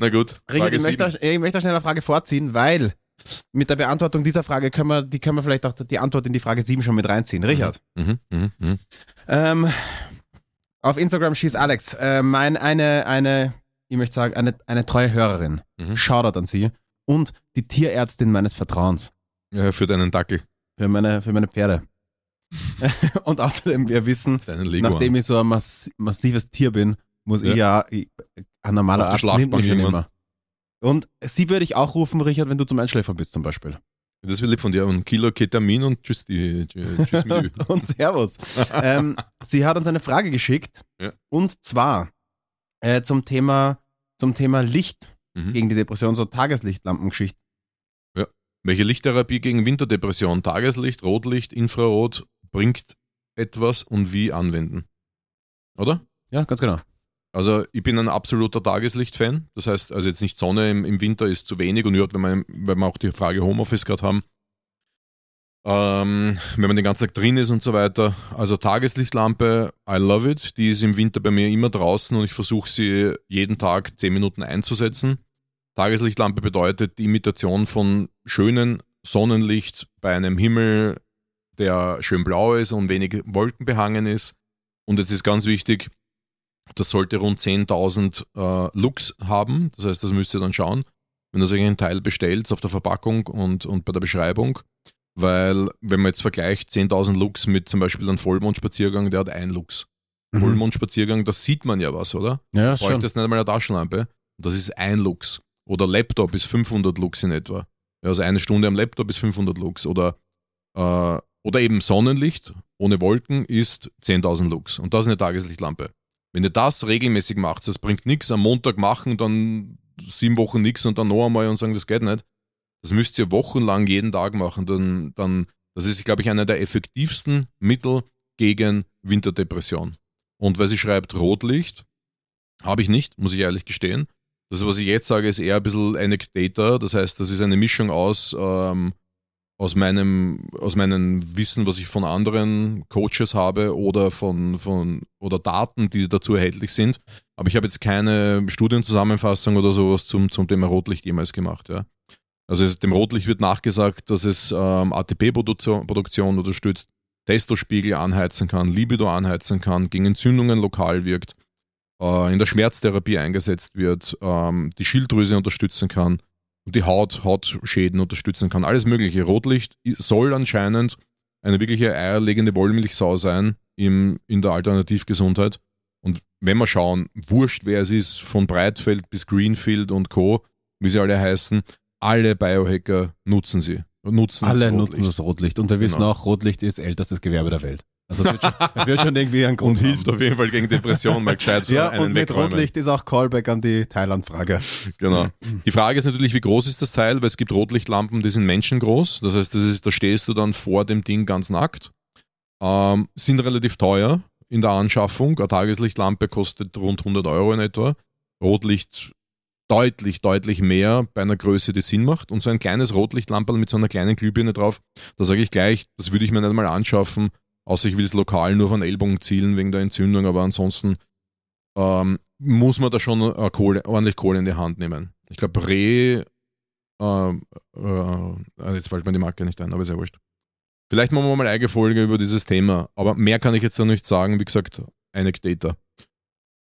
Na gut. Richard, ich möchte, ich möchte schnell eine Frage vorziehen, weil mit der Beantwortung dieser Frage können wir, die können wir vielleicht auch die Antwort in die Frage 7 schon mit reinziehen. Richard, Mhm, mhm, mhm. ähm, auf Instagram schießt Alex, äh, mein, eine, eine, ich möchte sagen, eine, eine treue Hörerin. Mhm. Shoutout an sie und die Tierärztin meines Vertrauens Ja, für deinen Dackel, für meine, für meine Pferde. und außerdem, wir wissen, nachdem ich so ein mass massives Tier bin, muss Ja. ich ja, ich, ein normaler Arzt nimmt mich schon immer. Und sie würde ich auch rufen, Richard, wenn du zum Einschläfern bist zum Beispiel. Das will lieb von dir. Und Kilo Ketamin und tschüss, die, tschüss und Servus. ähm, sie hat uns eine Frage geschickt. Ja. Und zwar, Äh, zum Thema, zum Thema Licht Mhm. gegen die Depression, so Tageslichtlampengeschichte. Welche Lichttherapie gegen Winterdepression? Tageslicht, Rotlicht, Infrarot bringt etwas und wie anwenden? Oder? Ja, ganz genau. Also ich bin ein absoluter Tageslicht-Fan. Das heißt, also jetzt nicht Sonne im, im Winter ist zu wenig und überhaupt, wenn wir, wenn wir auch die Frage Homeoffice gerade haben, ähm, wenn man den ganzen Tag drin ist und so weiter. Also Tageslichtlampe, I love it. Die ist im Winter bei mir immer draußen und ich versuche sie jeden Tag 10 Minuten einzusetzen. Tageslichtlampe bedeutet die Imitation von schönen Sonnenlicht bei einem Himmel, der schön blau ist und wenig Wolken behangen ist. Und jetzt ist ganz wichtig, das sollte rund 10.000 äh, Lux haben. Das heißt, das müsst ihr dann schauen, wenn ihr so einen Teil bestellt auf der Verpackung und, und bei der Beschreibung. Weil, wenn man jetzt vergleicht 10.000 Lux mit zum Beispiel einem Vollmondspaziergang, der hat ein Lux. Mhm. Vollmondspaziergang, da sieht man ja was, oder? Ja, Bräuchte schon. das nicht einmal eine Taschenlampe. Das ist ein Lux. Oder Laptop ist 500 Lux in etwa. Also eine Stunde am Laptop ist 500 Lux. Oder, äh, oder eben Sonnenlicht ohne Wolken ist 10.000 Lux. Und das ist eine Tageslichtlampe. Wenn ihr das regelmäßig macht, das bringt nichts am Montag machen, dann sieben Wochen nichts und dann noch einmal und sagen, das geht nicht. Das müsst ihr wochenlang jeden Tag machen. Dann, dann, das ist, glaube ich, einer der effektivsten Mittel gegen Winterdepression. Und weil sie schreibt Rotlicht, habe ich nicht, muss ich ehrlich gestehen. Das, was ich jetzt sage, ist eher ein bisschen Anecdata. Das heißt, das ist eine Mischung aus, ähm, aus, meinem, aus meinem Wissen, was ich von anderen Coaches habe oder von, von oder Daten, die dazu erhältlich sind. Aber ich habe jetzt keine Studienzusammenfassung oder sowas zum, zum Thema Rotlicht jemals gemacht. Ja. Also es, dem Rotlicht wird nachgesagt, dass es ähm, ATP-Produktion Produktion unterstützt, Testospiegel anheizen kann, Libido anheizen kann, gegen Entzündungen lokal wirkt, äh, in der Schmerztherapie eingesetzt wird, ähm, die Schilddrüse unterstützen kann die Haut, Hautschäden unterstützen kann. Alles mögliche. Rotlicht soll anscheinend eine wirkliche eierlegende Wollmilchsau sein im, in der Alternativgesundheit. Und wenn wir schauen, wurscht wer es ist, von Breitfeld bis Greenfield und Co., wie sie alle heißen, alle Biohacker nutzen sie. Nutzen Alle Rotlicht. nutzen das Rotlicht. Und wir wissen Genau. auch, Rotlicht ist ältestes Gewerbe der Welt. Also es wird schon, es wird schon irgendwie ein Und Grund hilft haben. auf jeden Fall gegen Depressionen, mal gescheit so Ja, einen und mit. Rotlicht ist auch Callback an die Thailand-Frage. Genau. Die Frage ist natürlich, wie groß ist das Teil, weil es gibt Rotlichtlampen, die sind menschengroß. Das heißt, das ist, da stehst du dann vor dem Ding ganz nackt. Ähm, sind relativ teuer in der Anschaffung. Eine Tageslichtlampe kostet rund 100 Euro in etwa. Rotlicht deutlich, deutlich mehr bei einer Größe, die Sinn macht. Und so ein kleines Rotlichtlampe mit so einer kleinen Glühbirne drauf, da sage ich gleich, das würde ich mir nicht mal anschaffen, außer ich will es lokal nur von Ellbogen zielen wegen der Entzündung, aber ansonsten ähm, muss man da schon äh, Kohle, ordentlich Kohle in die Hand nehmen. Ich glaube, Re, äh, äh, jetzt fällt mir die Marke nicht ein, aber ja wurscht. Vielleicht machen wir mal eine eigene Folge über dieses Thema, aber mehr kann ich jetzt da nicht sagen. Wie gesagt, Anecdata.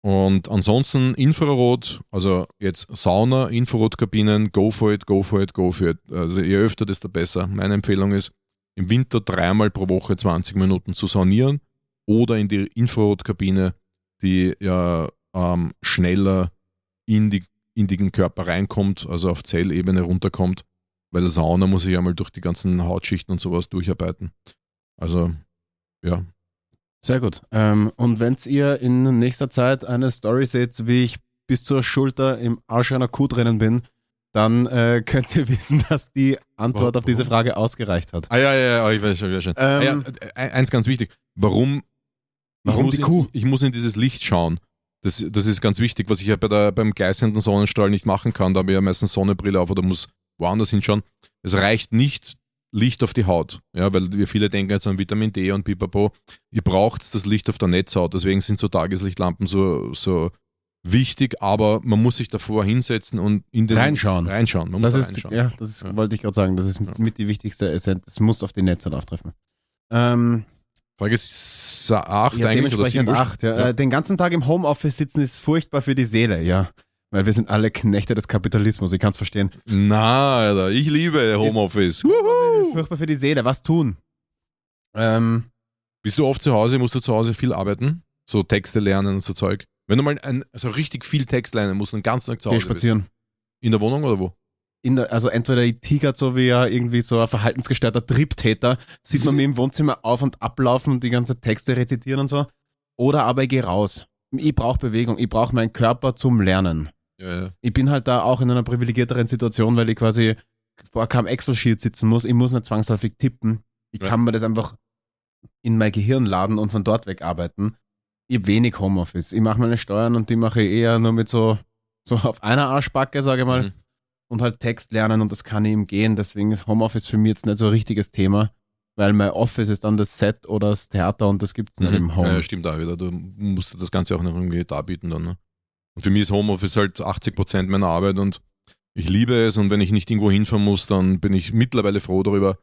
Und ansonsten Infrarot, also jetzt Sauna, Infrarotkabinen, go for it, go for it, go for it. Also je öfter, desto besser. Meine Empfehlung ist, im Winter dreimal pro Woche 20 Minuten zu saunieren oder in die Infrarotkabine, die ja ähm, schneller in, die, in den Körper reinkommt, also auf Zellebene runterkommt, weil Sauna muss ich ja mal durch die ganzen Hautschichten und sowas durcharbeiten. Also, ja. Sehr gut. Ähm, und wenn ihr in nächster Zeit eine Story seht, wie ich bis zur Schulter im Arsch einer Kuh drinnen bin, dann äh, könnt ihr wissen, dass die Antwort auf diese Frage ausgereicht hat. Ah, ja, ja, ja, ich weiß schon, ich weiß schon. Ähm, ah, ja, äh, eins ganz wichtig. Warum, Warum die Kuh? In, ich muss in dieses Licht schauen. Das, das ist ganz wichtig, was ich ja bei der, beim gleißenden Sonnenstrahl nicht machen kann. Da habe ich ja meistens Sonnenbrille auf oder muss woanders hinschauen. Es reicht nicht Licht auf die Haut, ja, weil wir viele denken jetzt an Vitamin D und pipapo. Ihr braucht das Licht auf der Netzhaut. Deswegen sind so Tageslichtlampen so, so wichtig, aber man muss sich davor hinsetzen und in den Reinschauen. reinschauen. Man muss Das da ist, reinschauen. ja, das ist, Ja. wollte ich gerade sagen, das ist Ja. mit die wichtigste Essenz. Es muss auf die Netze auftreffen. Ähm, Frage ist acht ja, eigentlich oder sieben? dementsprechend acht. Ja. Ja. Äh, den ganzen Tag im Homeoffice sitzen ist furchtbar für die Seele, ja. Weil wir sind alle Knechte des Kapitalismus, ich kann es verstehen. Na, Alter, ich liebe Homeoffice. Ist furchtbar für die Seele, was tun? Ähm, Bist du oft zu Hause, musst du zu Hause viel arbeiten? So Texte lernen und so Zeug. Wenn du mal ein, also richtig viel Text lernen musst den ganzen Tag zu geh Hause bist. spazieren. In der Wohnung oder wo? In der, also entweder ich tigert so wie ja irgendwie so ein verhaltensgestörter Triebtäter, sieht man mir im Wohnzimmer auf und ablaufen und die ganze Texte rezitieren und so. Oder aber ich gehe raus. ich brauche Bewegung, ich brauche meinen Körper zum Lernen. Ja, ja. Ich bin halt da auch in einer privilegierteren Situation, weil ich quasi vor keinem Excel-Sheet sitzen muss. Ich muss nicht zwangsläufig tippen. Ich Ja. kann mir das einfach in mein Gehirn laden und von dort weg arbeiten. Ich habe wenig Homeoffice. Ich mache meine Steuern und die mache ich eher nur mit so, so auf einer Arschbacke, sage ich mal, Mhm. und halt Text lernen und das kann ich ihm gehen. Deswegen ist Homeoffice für mich jetzt nicht so ein richtiges Thema, weil mein Office ist dann das Set oder das Theater und das gibt's nicht im Mhm. Home. Ja, stimmt auch wieder. Du musst das Ganze auch noch irgendwie darbieten dann. Ne? Und für mich ist Homeoffice halt 80% meiner Arbeit und ich liebe es und wenn ich nicht irgendwo hinfahren muss, dann bin ich mittlerweile froh darüber.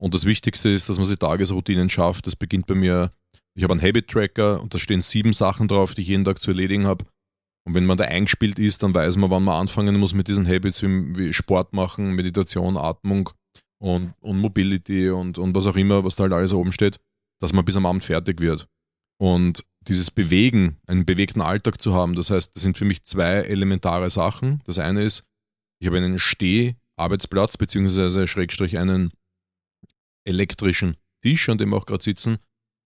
Und das Wichtigste ist, dass man sich Tagesroutinen schafft. Das beginnt bei mir, ich habe einen Habit-Tracker und da stehen sieben Sachen drauf, die ich jeden Tag zu erledigen habe. Und wenn man da eingespielt ist, dann weiß man, wann man anfangen muss mit diesen Habits wie, Sport machen, Meditation, Atmung und, und Mobility und, und was auch immer, was da halt alles oben steht, dass man bis am Abend fertig wird. Und dieses Bewegen, einen bewegten Alltag zu haben, das heißt, das sind für mich zwei elementare Sachen. Das eine ist, ich habe einen Steh-Arbeitsplatz, beziehungsweise Schrägstrich einen elektrischen Tisch, an dem wir auch gerade sitzen.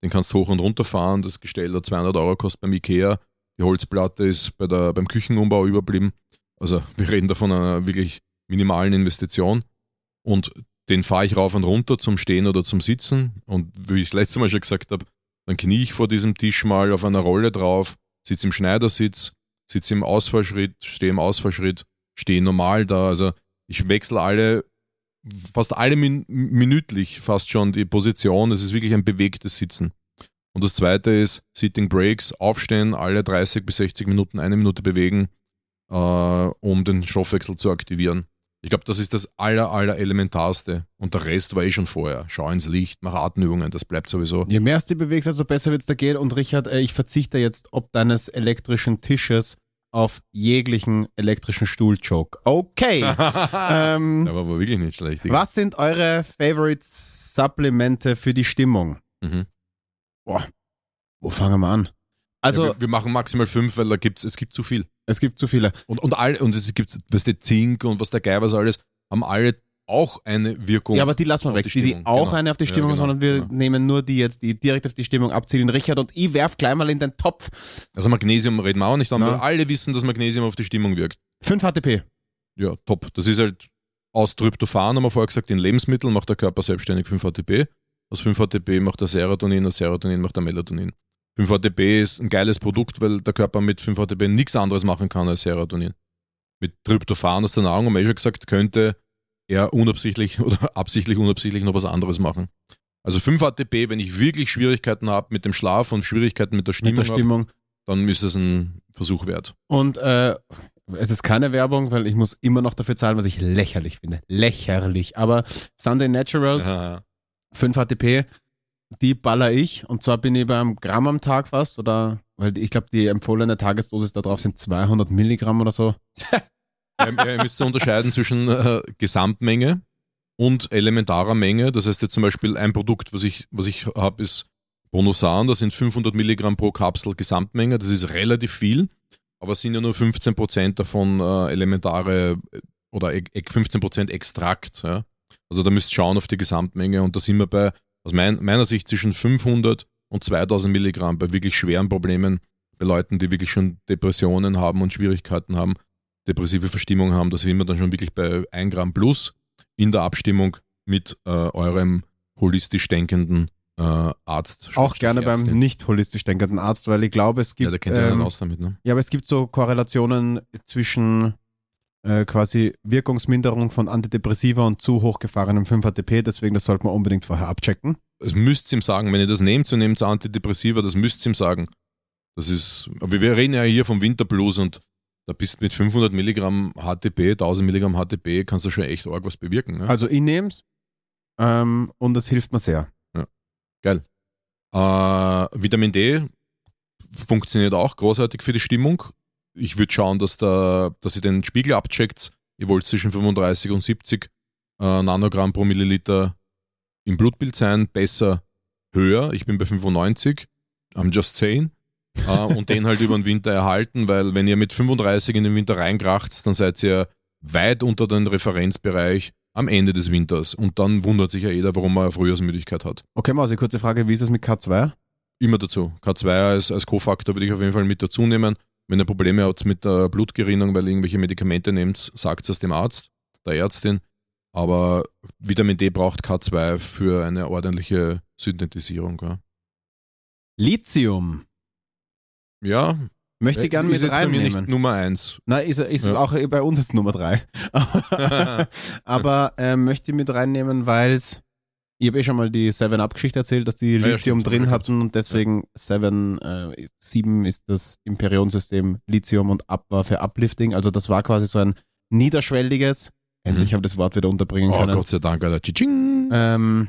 Den kannst du hoch und runter fahren. Das Gestell hat 200 Euro kostet beim Ikea. Die Holzplatte ist bei der, beim Küchenumbau überblieben. Also wir reden da von einer wirklich minimalen Investition. Und den fahre ich rauf und runter zum Stehen oder zum Sitzen. Und wie ich das letzte Mal schon gesagt habe, dann knie ich vor diesem Tisch mal auf einer Rolle drauf, sitze im Schneidersitz, sitze im Ausfallschritt, stehe im Ausfallschritt, stehe normal da. Also ich wechsle alle, fast alle min minütlich fast schon die Position. Es ist wirklich ein bewegtes Sitzen. Und das zweite ist Sitting Breaks, aufstehen, alle 30 bis 60 Minuten eine Minute bewegen, äh, um den Stoffwechsel zu aktivieren. Ich glaube, das ist das aller, aller elementarste. Und der Rest war eh schon vorher. Schau ins Licht, mach Atemübungen, das bleibt sowieso. Je mehr es dir bewegst, desto besser wird's da gehen. Und Richard, äh, ich verzichte jetzt ob deines elektrischen Tisches auf jeglichen elektrischen Stuhl-Joke. Okay. ähm, Aber war wirklich nicht schlecht. Digga. was sind eure Favorite Supplemente für die Stimmung? Mhm. Wo fangen wir an? Also, ja, wir, wir machen maximal fünf, weil da gibt's, es gibt zu viel. es gibt zu viele. Und, und, all, und es gibt, was der Zink und was der Geil was alles, haben alle auch eine Wirkung. Ja, aber die lassen wir weg. die Die, die auch genau. eine auf die Ja, Stimmung, genau, sondern wir genau. nehmen nur die jetzt, die direkt auf die Stimmung abzielen. Richard und ich werf gleich mal in den Topf. also Magnesium reden wir auch nicht, aber alle wissen, dass Magnesium auf die Stimmung wirkt. 5 HTP. Ja, top. Das ist halt aus Tryptophan, haben wir vorher gesagt, in Lebensmitteln macht der Körper selbstständig 5-HTP. Aus 5-HTP macht er Serotonin, aus Serotonin macht er Melatonin. 5-HTP ist ein geiles Produkt, weil der Körper mit 5-HTP nichts anderes machen kann als Serotonin. Mit Tryptophan aus der Nahrung, haben wir eh schon gesagt, könnte er unabsichtlich oder absichtlich unabsichtlich noch was anderes machen. Also 5-HTP, wenn ich wirklich Schwierigkeiten habe mit dem Schlaf und Schwierigkeiten mit der Stimmung, Mit der hab, Stimmung. dann ist es ein Versuch wert. Und äh, es ist keine Werbung, weil ich muss immer noch dafür zahlen, was ich lächerlich finde. Lächerlich. Aber Sunday Naturals, Ja. 5 HTP, die baller ich. Und zwar bin ich beim Gramm am Tag fast. Oder, weil ich glaube, die empfohlene Tagesdosis da drauf sind 200 Milligramm oder so. Ihr müsst unterscheiden zwischen äh, Gesamtmenge und elementarer Menge. Das heißt jetzt zum Beispiel ein Produkt, was ich, was ich habe, ist Bonosan. Das sind 500 Milligramm pro Kapsel Gesamtmenge. Das ist relativ viel, aber sind ja nur 15 Prozent davon äh, elementare äh, oder e- e- 15 Prozent Extrakt. Ja? Also da müsst ihr schauen auf die Gesamtmenge und da sind wir bei, aus mein, meiner Sicht, zwischen 500 und 2000 Milligramm bei wirklich schweren Problemen, bei Leuten, die wirklich schon Depressionen haben und Schwierigkeiten haben depressive Verstimmung haben, da sind wir dann schon wirklich bei 1 Gramm plus in der Abstimmung mit äh, eurem holistisch denkenden äh, Arzt. Auch gerne beim Ärztin. nicht holistisch denkenden Arzt, weil ich glaube, es gibt. Ja, der kennt sich ja ähm, aus damit, ne? Ja, aber es gibt so Korrelationen zwischen äh, quasi Wirkungsminderung von Antidepressiva und zu hochgefahrenem 5-HTP, deswegen das sollte man unbedingt vorher abchecken. Das müsst ihr ihm sagen, wenn ihr das nehmt, so nehmt ihr Antidepressiva, das müsst ihr ihm sagen. Das ist, aber wir reden ja hier vom Winterblues und da bist mit 500 Milligramm HTP, 1000 Milligramm HTP, kannst du schon echt arg was bewirken. Ne? Also ich nehm's ähm, und das hilft mir sehr. Geil. Äh, Vitamin D funktioniert auch großartig für die Stimmung. Ich würde schauen, dass, da, dass ihr den Spiegel abcheckt. Ihr wollt zwischen 35 und 70 äh, Nanogramm pro Milliliter im Blutbild sein. Besser höher. Ich bin bei 95. I'm just saying. Äh, und den halt über den Winter erhalten, weil wenn ihr mit 35 in den Winter reinkracht, dann seid ihr weit unter den Referenzbereich am Ende des Winters. Und dann wundert sich ja jeder, warum er Frühjahrsmüdigkeit hat. Okay, Mausi, kurze Frage, wie ist es mit K2? immer dazu. K2 als, als Co-Faktor würde ich auf jeden Fall mit dazu nehmen. Wenn ihr Probleme habt mit der Blutgerinnung, weil ihr irgendwelche Medikamente nehmt, sagt es dem Arzt, der Ärztin. Aber Vitamin D braucht K2 für eine ordentliche Synthetisierung. Ja, Lithium. Ja Möchte ich gerne mit jetzt bei mir nicht reinnehmen. Nummer eins. Nein, ist, ist Ja. auch bei uns jetzt Nummer drei. Aber ähm, möchte ich mit reinnehmen, weil es, ich habe eh schon mal die 7-Up-Geschichte erzählt, dass die ja, Lithium stimmt, drin hatten und deswegen 7, äh, 7 ist das im Periodensystem Lithium und Up war für Uplifting. Also das war quasi so ein niederschwelliges, endlich Mhm. habe ich das Wort wieder unterbringen Oh können. Gott sei Dank, Alter. Ähm,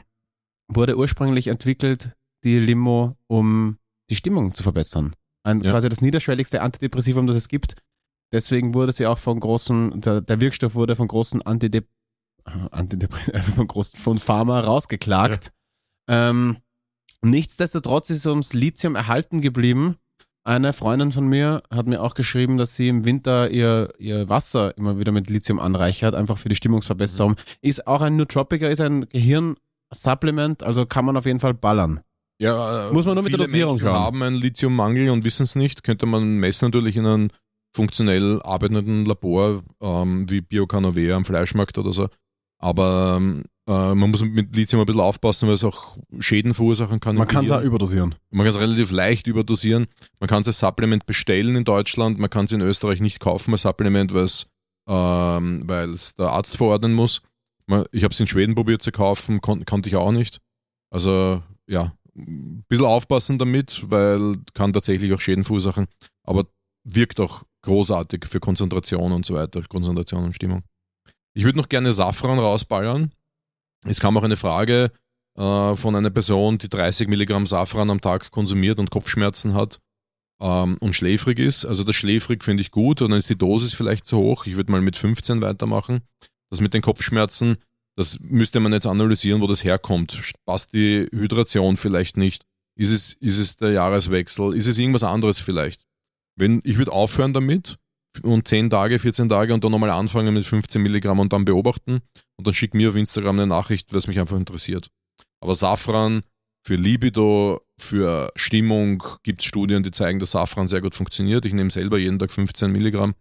wurde ursprünglich entwickelt, die Limo, um die Stimmung zu verbessern. Ein, Ja. Quasi das niederschwelligste Antidepressivum, das es gibt. Deswegen wurde sie auch von großen, der, der Wirkstoff wurde von großen Antidep Antidepre also von großen, von Pharma rausgeklagt. Ähm, nichtsdestotrotz ist ums Lithium erhalten geblieben. Eine Freundin von mir hat mir auch geschrieben, dass sie im Winter ihr, ihr Wasser immer wieder mit Lithium anreichert, einfach für die Stimmungsverbesserung. Ist auch ein Nootropica, ist ein Gehirnsupplement, also kann man auf jeden Fall ballern. Ja, Muss man nur mit der Dosierung Menschen schauen. haben einen Lithiummangel und wissen es nicht. Könnte man messen natürlich in einem funktionell arbeitenden Labor ähm, wie Biocanovea am Fleischmarkt oder so. Aber ähm, äh, man muss mit Lithium ein bisschen aufpassen, weil es auch Schäden verursachen kann. Man kann es auch überdosieren. Man kann es relativ leicht überdosieren. Man kann es als Supplement bestellen in Deutschland. Man kann es in Österreich nicht kaufen als Supplement, weil es ähm, der Arzt verordnen muss. Man- Ich habe es in Schweden probiert zu kaufen, kon konnte ich auch nicht. Also ja, ein bisschen aufpassen damit, weil kann tatsächlich auch Schäden verursachen. Aber wirkt auch großartig für Konzentration und so weiter, Konzentration und Stimmung. Ich würde noch gerne Safran rausballern. Es kam auch eine Frage, äh, von einer Person, die 30 Milligramm Safran am Tag konsumiert und Kopfschmerzen hat ähm, und schläfrig ist. Also das schläfrig finde ich gut und dann ist die Dosis vielleicht zu hoch. Ich würde mal mit 15 weitermachen. Das mit den Kopfschmerzen, das müsste man jetzt analysieren, wo das herkommt. Passt die Hydration vielleicht nicht? Ist es, ist es der Jahreswechsel? Ist es irgendwas anderes vielleicht? Wenn, ich würde aufhören damit und 10 Tage, 14 Tage und dann nochmal anfangen mit 15 Milligramm und dann beobachten und dann schick mir auf Instagram eine Nachricht, was mich einfach interessiert. Aber Safran für Libido, für Stimmung gibt es Studien, die zeigen, dass Safran sehr gut funktioniert. Ich nehme selber jeden Tag 15 Milligramm.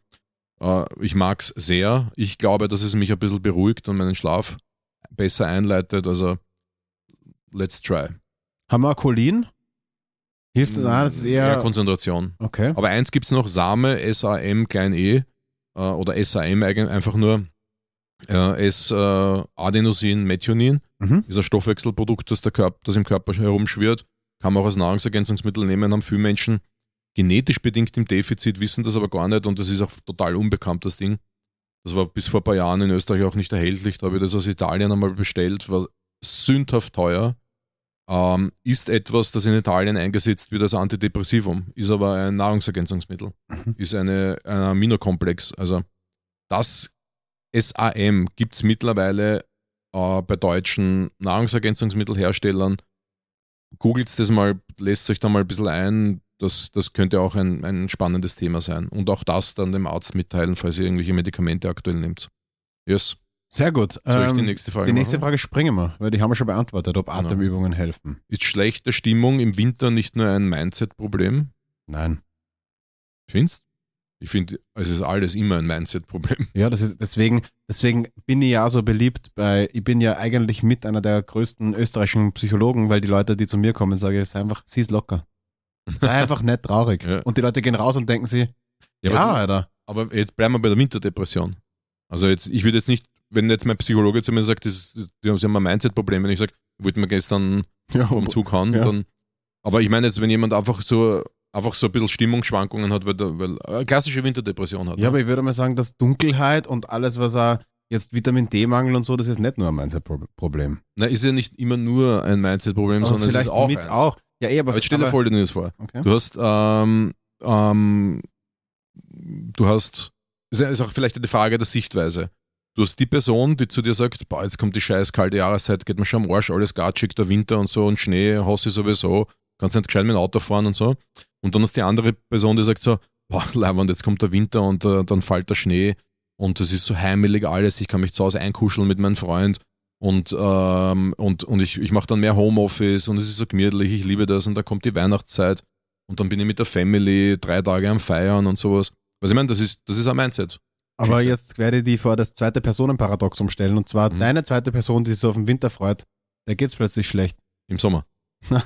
Äh, ich mag es sehr. Ich glaube, dass es mich ein bisschen beruhigt und meinen Schlaf besser einleitet. Also, let's try. Haben wir Cholin? Hilft, ah, das ist eher, Konzentration. okay. Aber eins gibt es noch, Same, S-A-M, klein e, äh, oder S-A-M einfach nur, äh, S-Adenosin, Methionin, Mhm. ist ein Stoffwechselprodukt, das, der Körper, das im Körper herumschwirrt, kann man auch als Nahrungsergänzungsmittel nehmen, haben viele Menschen genetisch bedingt im Defizit, wissen das aber gar nicht und das ist auch total unbekannt, das Ding. Das war bis vor ein paar Jahren in Österreich auch nicht erhältlich, da habe ich das aus Italien einmal bestellt, war sündhaft teuer. Ähm, ist etwas, das in Italien eingesetzt wird als Antidepressivum, ist aber ein Nahrungsergänzungsmittel, Mhm. ist eine, ein Aminokomplex. Also das SAM gibt es mittlerweile äh, bei deutschen Nahrungsergänzungsmittelherstellern. Googelt das mal, lässt euch da mal ein bisschen ein. Das, das könnte auch ein, ein spannendes Thema sein. Und auch das dann dem Arzt mitteilen, falls ihr irgendwelche Medikamente aktuell nehmt. Yes. Sehr gut. Soll ich die Ähm, nächste Frage die nächste machen? Frage springen wir, weil die haben wir schon beantwortet, ob Genau. Atemübungen helfen. Ist schlechte Stimmung im Winter nicht nur ein Mindset-Problem? Nein. Findest? Ich finde, es ist alles immer ein Mindset-Problem. Ja, das ist deswegen, deswegen bin ich ja so beliebt bei, ich bin ja eigentlich mit einer der größten österreichischen Psychologen, weil die Leute, die zu mir kommen, sage ich, sei einfach, sie ist locker. Sei einfach nicht traurig. Ja. Und die Leute gehen raus und denken sie, ja, aber, Alter. aber jetzt bleiben wir bei der Winterdepression. Also jetzt, ich würde jetzt nicht, wenn jetzt mein Psychologe zu mir sagt, das, das, die haben ein Mindset-Problem, wenn ich sage, ich wollte mir gestern Ja, vom Zug hauen, Ja. dann. Aber ich meine jetzt, wenn jemand einfach so einfach so ein bisschen Stimmungsschwankungen hat, weil, der, weil äh, klassische Winterdepression hat. ja, aber ich würde mal sagen, dass Dunkelheit und alles, was er jetzt Vitamin D-Mangel und so, das ist nicht nur ein Mindset-Problem. Na, ist ja nicht immer nur ein Mindset-Problem, sondern es ist auch mit eins. auch. Ja, eh, aber, Aber jetzt stell dir folgendes vor. Okay. Du hast, ähm, ähm, du hast, ist auch vielleicht eine Frage der Sichtweise. Du hast die Person, die zu dir sagt, boah, jetzt kommt die scheiß kalte Jahreszeit, geht mir schon am Arsch, alles gatschig, der Winter und so und Schnee, Hossi sowieso, kannst nicht gescheit mit dem Auto fahren und so. Und dann hast die andere Person, die sagt so, boah, Leibwand, jetzt kommt der Winter und äh, dann fällt der Schnee und es ist so heimelig alles, ich kann mich zu Hause einkuscheln mit meinem Freund Und, ähm, und, und ich, ich mache dann mehr Homeoffice und es ist so gemütlich, ich liebe das und da kommt die Weihnachtszeit und dann bin ich mit der Family drei Tage am Feiern und sowas. Was ich meine, das ist, das ist ein Mindset. Aber jetzt werde ich die vor das zweite Personenparadox umstellen. Und zwar Mhm. deine zweite Person, die sich so auf den Winter freut, der geht's plötzlich schlecht. Im Sommer. Da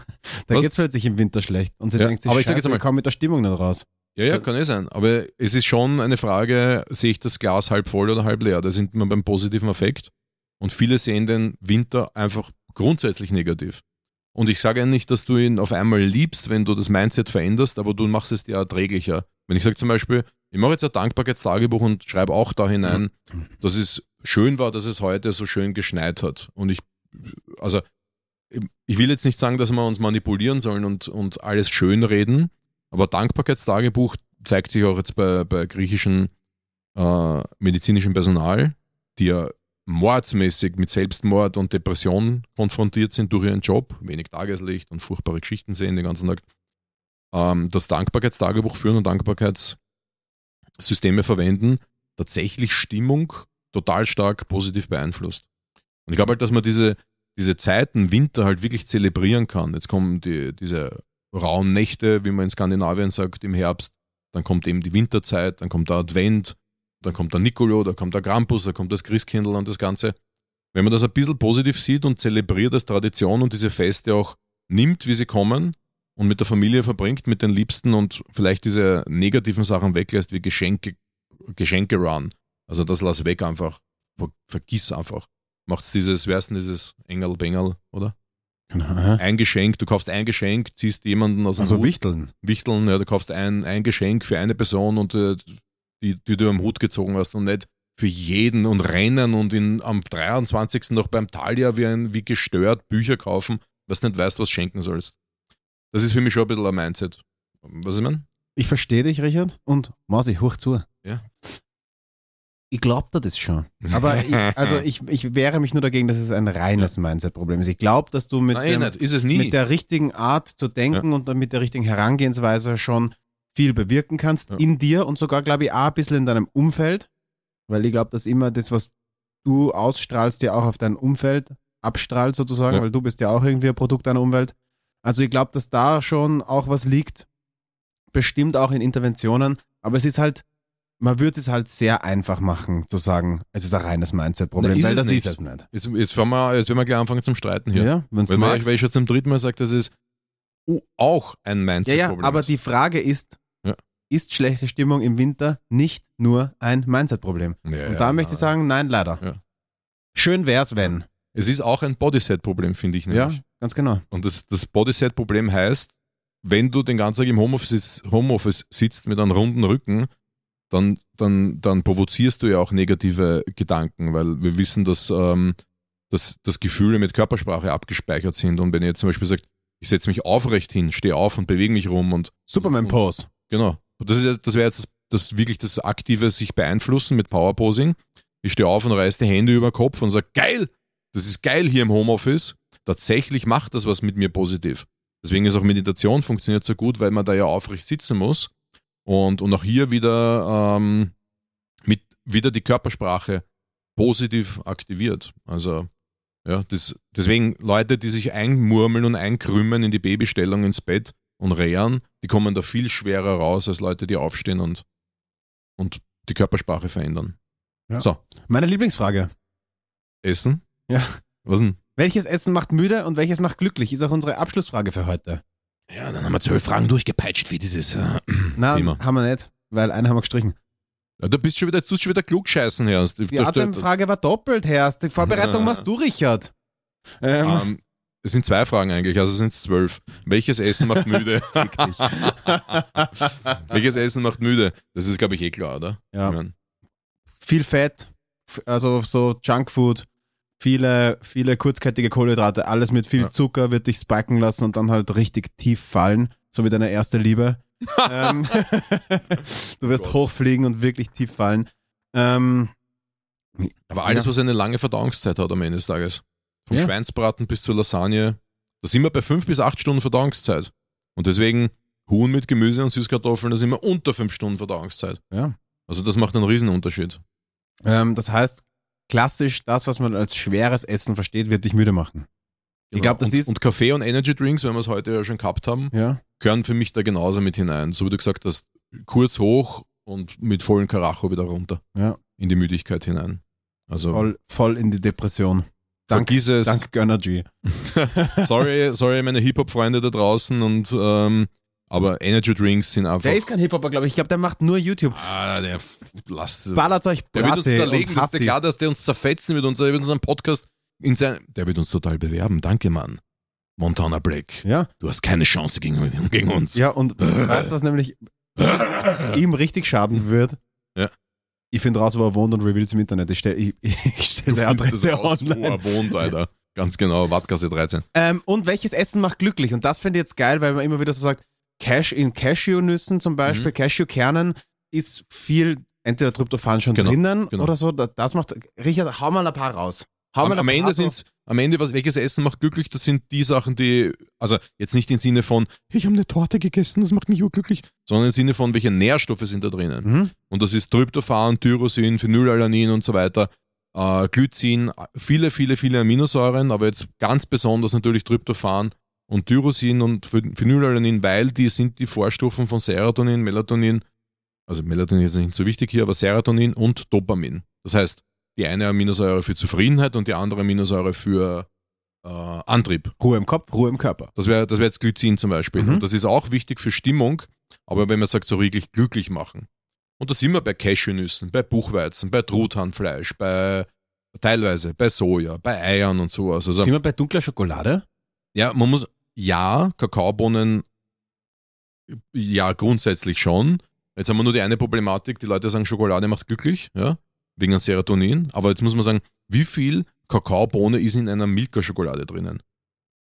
Was? geht's plötzlich im Winter schlecht. Und sie Ja, denkt sich, aber ich sag scheiße, jetzt einmal- ich komme mit der Stimmung nicht raus. Ja, ja, kann eh sein. Aber es ist schon eine Frage, sehe ich das Glas halb voll oder halb leer? Da sind wir beim positiven Effekt. Und viele sehen den Winter einfach grundsätzlich negativ. Und ich sage ja nicht, dass du ihn auf einmal liebst, wenn du das Mindset veränderst, aber du machst es dir erträglicher. Wenn ich sage zum Beispiel, ich mache jetzt ein Dankbarkeitstagebuch und schreibe auch da hinein, dass es schön war, dass es heute so schön geschneit hat. Und ich, also, ich will jetzt nicht sagen, dass wir uns manipulieren sollen und, und alles schönreden, aber Dankbarkeitstagebuch zeigt sich auch jetzt bei, bei griechischen äh, medizinischem Personal, die ja mordsmäßig mit Selbstmord und Depression konfrontiert sind durch ihren Job, wenig Tageslicht und furchtbare Geschichten sehen den ganzen Tag, ähm, das Dankbarkeitstagebuch führen und Dankbarkeitssysteme verwenden, tatsächlich Stimmung total stark positiv beeinflusst. Und ich glaube halt, dass man diese, diese Zeiten, Winter halt wirklich zelebrieren kann. Jetzt kommen die, diese rauen Nächte, wie man in Skandinavien sagt, im Herbst. Dann kommt eben die Winterzeit, dann kommt der Advent, dann kommt der Nicolo, da kommt der Krampus, da kommt das Christkindl und das Ganze. Wenn man das ein bisschen positiv sieht und zelebriert als Tradition und diese Feste auch nimmt, wie sie kommen und mit der Familie verbringt, mit den Liebsten und vielleicht diese negativen Sachen weglässt, wie Geschenke, Geschenke run. Also das lass weg einfach. Ver vergiss einfach. Macht's dieses, wer ist denn dieses Engel Bengel, oder? Ein Geschenk, du kaufst ein Geschenk, ziehst jemanden aus dem Also Hut, Wichteln. Wichteln, ja, du kaufst ein, ein Geschenk für eine Person und äh, die, die du am Hut gezogen hast und nicht für jeden und rennen und in, am 23. noch beim Thalia wie, ein, wie gestört Bücher kaufen, was nicht weißt, was schenken sollst. Das ist für mich schon ein bisschen ein Mindset. Was ich meine? Ich verstehe dich, Richard. Und Mausi, hoch zu. Ja. Ich glaube dir das schon. Aber ich, also ich, ich wehre mich nur dagegen, dass es ein reines Mindset-Problem ist. Ich glaube, dass du mit, Nein, dem, nicht, ist es nie. mit der richtigen Art zu denken und dann mit der richtigen Herangehensweise schon viel bewirken kannst Ja. in dir und sogar, glaube ich, auch ein bisschen in deinem Umfeld. Weil ich glaube, dass immer das, was du ausstrahlst, ja auch auf dein Umfeld abstrahlt sozusagen, Ja. weil du bist ja auch irgendwie ein Produkt deiner Umwelt. Also ich glaube, dass da schon auch was liegt, bestimmt auch in Interventionen, aber es ist halt, man würde es halt sehr einfach machen, zu sagen, es ist ein reines Mindset-Problem, ist weil das nicht. ist es nicht. Jetzt, jetzt, werden wir, jetzt werden wir gleich anfangen zum Streiten hier. Ja, wenn's weil, man, weil ich schon zum dritten Mal sage, dass es uh, auch ein ja, Mindset-Problem ja, aber ist. die Frage ist, Ja. Ist schlechte Stimmung im Winter nicht nur ein Mindset-Problem? Ja, Und ja, da möchte ich sagen, nein, leider. Ja. Schön wär's, wenn. Es ist auch ein Bodyset-Problem, finde ich Ja, nämlich. ganz genau. Und das, das Bodyset-Problem heißt, wenn du den ganzen Tag im Homeoffice, Homeoffice sitzt mit einem runden Rücken, dann, dann, dann provozierst du ja auch negative Gedanken, weil wir wissen, dass, ähm, dass, dass Gefühle mit Körpersprache abgespeichert sind. Und wenn ihr jetzt zum Beispiel sagt, ich setze mich aufrecht hin, stehe auf und bewege mich rum und Superman-Pose. Genau. Das, ist, das wäre jetzt das, das wirklich das aktive sich beeinflussen mit Powerposing. Ich stehe auf und reiß die Hände über den Kopf und sage, geil, das ist geil hier im Homeoffice. Tatsächlich macht das was mit mir positiv. Deswegen ist auch Meditation funktioniert so gut, weil man da ja aufrecht sitzen muss und, und auch hier wieder, ähm, mit, wieder die Körpersprache positiv aktiviert. Also ja, das, deswegen Leute, die sich einmurmeln und einkrümmen in die Babystellung ins Bett und rehren, die kommen da viel schwerer raus als Leute, die aufstehen und, und die Körpersprache verändern. Ja. So, Meine Lieblingsfrage. Essen? Ja. Was denn? Welches Essen macht müde und welches macht glücklich? Ist auch unsere Abschlussfrage für heute. Ja, dann haben wir zwölf Fragen durchgepeitscht, wie dieses äh, Nein, Thema. haben wir nicht, weil eine haben wir gestrichen. Ja, du bist schon wieder, du schon wieder klugscheißen, Herr. Die Atemfrage war doppelt, Herr. Die Vorbereitung machst du, Richard. Ähm, Ähm, es sind zwei Fragen eigentlich, also sind es zwölf. Welches Essen macht müde? Welches Essen macht müde? Das ist, glaube ich, eh klar, oder? Ja. Ich mein, viel Fett, also so Junkfood, viele, viele kurzkettige Kohlenhydrate, alles mit viel Ja. Zucker wird dich spiken lassen und dann halt richtig tief fallen, so wie deine erste Liebe. ähm, du wirst Gott. hochfliegen und wirklich tief fallen. Ähm, Aber alles, Ja. was eine lange Verdauungszeit hat am Ende des Tages. Vom Ja. Schweinsbraten bis zur Lasagne. Da sind wir bei fünf bis acht Stunden Verdauungszeit. Und deswegen Huhn mit Gemüse und Süßkartoffeln, da sind wir unter fünf Stunden Verdauungszeit. ja. Also das macht einen Riesenunterschied. Ähm, das heißt, klassisch das, was man als schweres Essen versteht, wird dich müde machen. Ich glaube, das Genau. und, ist. Und Kaffee und Energy Drinks, wenn wir es heute ja schon gehabt haben, ja. gehören für mich da genauso mit hinein. So wie du gesagt hast, kurz hoch und mit vollen Karacho wieder runter. Ja. In die Müdigkeit hinein. Also Voll, voll in die Depression. Dank, vergiss es. dank Gönnergy. Sorry, sorry, meine Hip-Hop-Freunde da draußen und ähm, aber Energy Drinks sind einfach. Der ist kein Hip-Hopper, glaube ich. Ich glaube, der macht nur YouTube. ah, der lasst Ballert euch Der wird uns zerlegen, das ist ja Hafti. klar, dass der uns zerfetzen wird und der wird unseren Podcast in sein. Der wird uns total bewerben. Danke, Mann. Montana Black. Ja, Du hast keine Chance gegen, gegen uns. ja, und weißt du, was nämlich ihm richtig schaden wird? Ich finde raus, wo er wohnt und reveals im Internet. Ich stelle ich, ich stell seine Adresse raus, wo online. er wohnt, Alter. Ganz genau, Wattgasse 13. Ähm, und welches Essen macht glücklich? Und das finde ich jetzt geil, weil man immer wieder so sagt, Cash in Cashewnüssen zum Beispiel, Mhm. Cashewkernen ist viel, entweder Tryptophan schon Genau, drinnen genau. oder so. Da- Das macht, Richard, hau mal ein paar raus. Hau Am, mal ein am paar Ende so- sind's, am Ende, was, welches Essen macht glücklich, das sind die Sachen, die, also jetzt nicht im Sinne von, ich habe eine Torte gegessen, das macht mich urglücklich, sondern im Sinne von, welche Nährstoffe sind da drinnen. Mhm. Und das ist Tryptophan, Tyrosin, Phenylalanin und so weiter. Äh, Glycin, viele, viele, viele Aminosäuren, aber jetzt ganz besonders natürlich Tryptophan und Tyrosin und Ph- Phenylalanin, weil die sind die Vorstufen von Serotonin, Melatonin, also Melatonin ist nicht so wichtig hier, aber Serotonin und Dopamin. Das heißt, die eine Aminosäure für Zufriedenheit und die andere Aminosäure für äh, Antrieb. Ruhe im Kopf, Ruhe im Körper. Das wäre das wär jetzt Glycin zum Beispiel. Mhm. Und das ist auch wichtig für Stimmung, aber wenn man sagt, so wirklich glücklich machen. Und da sind wir bei Cashewnüssen, bei Buchweizen, bei Truthahnfleisch, bei teilweise bei Soja, bei Eiern und sowas. Also Sind wir bei dunkler Schokolade? ja, man muss, ja, Kakaobohnen, ja, grundsätzlich schon. Jetzt haben wir nur die eine Problematik, die Leute sagen, Schokolade macht glücklich, ja, wegen Serotonin. Aber jetzt muss man sagen, wie viel Kakaobohne ist in einer Milka-Schokolade drinnen?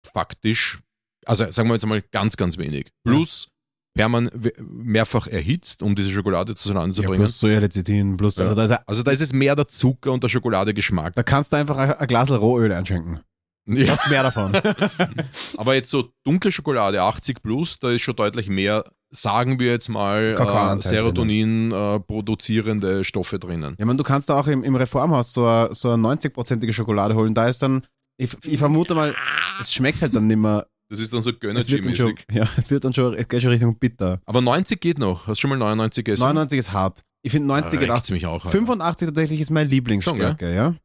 Faktisch, also sagen wir jetzt mal ganz, ganz wenig. Plus, perman we- mehrfach erhitzt, um diese Schokolade zusammen Ja, plus Sojalecithin, plus, Ja. also da, ist, ja- also da ist es mehr der Zucker und der Schokoladegeschmack. da kannst du einfach ein, ein Glas Rohöl einschenken. Du hast mehr davon. Aber jetzt so dunkle Schokolade 80 plus, da ist schon deutlich mehr, sagen wir jetzt mal, äh, Serotonin äh, produzierende Stoffe drinnen. Ja, man, du kannst da auch im, im Reformhaus so eine, so eine 90-prozentige Schokolade holen. Da ist dann, ich, ich vermute mal, es schmeckt halt dann nicht mehr. Das ist dann so Gönnergy-mäßig. ja, es wird dann schon, es geht schon Richtung bitter. Aber 90 geht noch. Hast du schon mal 99 gegessen? 99 ist hart. Ich finde 90 geht auch. Mich auch. Alter. 85 tatsächlich ist meine Lieblingsstärke, ja?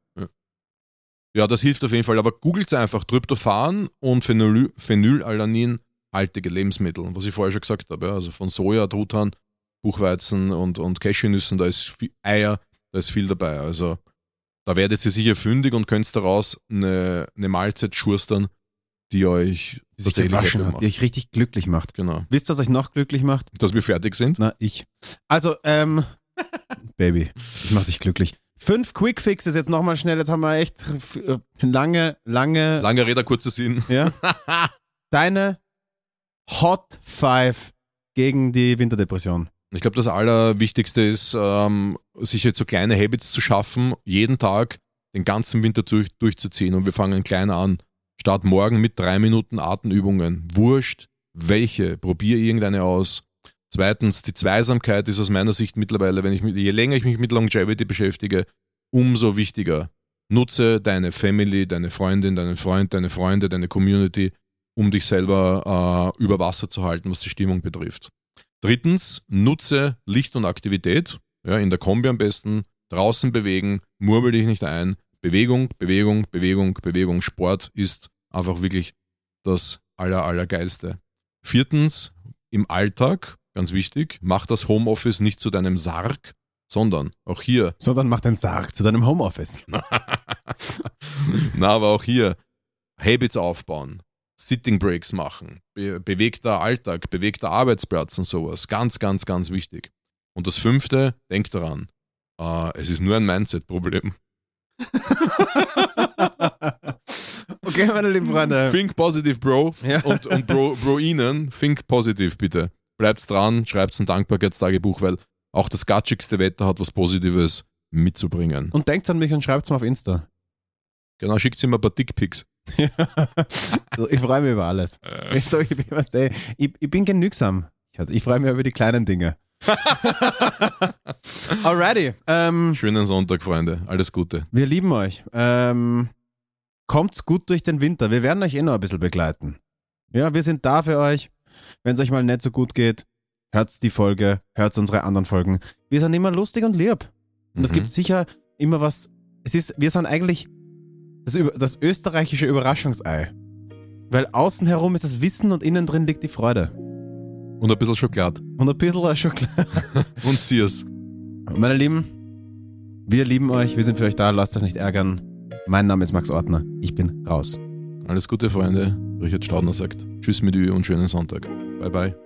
Ja, das hilft auf jeden Fall. Aber googelt einfach Tryptophan und Phenyl Phenylalanin haltige Lebensmittel. Was ich vorher schon gesagt habe. Ja. Also von Soja, Truthahn, Buchweizen und, und Cashewnüssen, da ist viel, Eier, da ist viel dabei. Also da werdet ihr sicher fündig und könnt daraus eine, eine Mahlzeit schurstern, die euch Die sich gewaschen hat, die euch richtig glücklich macht. Genau. Wisst ihr, was euch noch glücklich macht? Dass wir fertig sind. Na, ich. Also, ähm, Baby, ich mach dich glücklich. Fünf Quick Fixes jetzt nochmal schnell. Jetzt haben wir echt äh, lange, lange, Lange Rede, kurzer Sinn. ja. Deine Hot Five gegen die Winterdepression. Ich glaube, das Allerwichtigste ist, ähm, sich jetzt so kleine Habits zu schaffen, jeden Tag den ganzen Winter durch, durchzuziehen. Und wir fangen klein an. Start morgen mit drei Minuten Atemübungen. Wurscht, welche. Probier irgendeine aus. Zweitens, die Zweisamkeit ist aus meiner Sicht mittlerweile, wenn ich mit, je länger ich mich mit Longevity beschäftige, umso wichtiger. Nutze deine Family, deine Freundin, deinen Freund, deine Freunde, deine Community, um dich selber äh, über Wasser zu halten, was die Stimmung betrifft. Drittens, nutze Licht und Aktivität. Ja, in der Kombi am besten. Draußen bewegen, murmel dich nicht ein. Bewegung, Bewegung, Bewegung, Bewegung. Sport ist einfach wirklich das aller, allergeilste. Viertens, im Alltag, ganz wichtig, mach das Homeoffice nicht zu deinem Sarg, sondern auch hier, So, dann mach den Sarg zu deinem Homeoffice. na, aber auch hier, Habits aufbauen, Sitting Breaks machen, be bewegter Alltag, bewegter Arbeitsplatz und sowas. Ganz, ganz, ganz wichtig. Und das fünfte, denk daran, äh, es ist nur ein Mindset-Problem. okay, meine lieben Freunde. Think positive, Bro. Ja. Und, und Bro, Bro Ihnen, think positive, bitte. Bleibt dran, schreibt ein Dankbarkeitstagebuch, weil auch das gatschigste Wetter hat was Positives mitzubringen. Und denkt an mich und schreibt's mir auf Insta. Genau, schickt ihm ein paar Dickpics. ich freue mich über alles. Äh, Ich, ich, bin- du, ich, ich bin genügsam. Ich, ich freue mich über die kleinen Dinge. Alrighty. Ähm, Schönen Sonntag, Freunde. Alles Gute. wir lieben euch. Ähm, kommt's gut durch den Winter. Wir werden euch eh noch ein bisschen begleiten. Ja, wir sind da für euch. Wenn es euch mal nicht so gut geht, hört die Folge, hört unsere anderen Folgen. Wir sind immer lustig und lieb. Und es Mhm. gibt sicher immer was. Es ist, wir sind eigentlich das, das österreichische Überraschungsei. Weil außen herum ist das Wissen und innen drin liegt die Freude. Und ein bisschen Schokolade. Und ein bisschen Schokolade. Und Sears. Meine Lieben, wir lieben euch, wir sind für euch da, lasst euch nicht ärgern. Mein Name ist Max Ortner, ich bin raus. Alles Gute, Freunde. Richard Staudner sagt Tschüss mit Ü und schönen Sonntag. Bye, bye.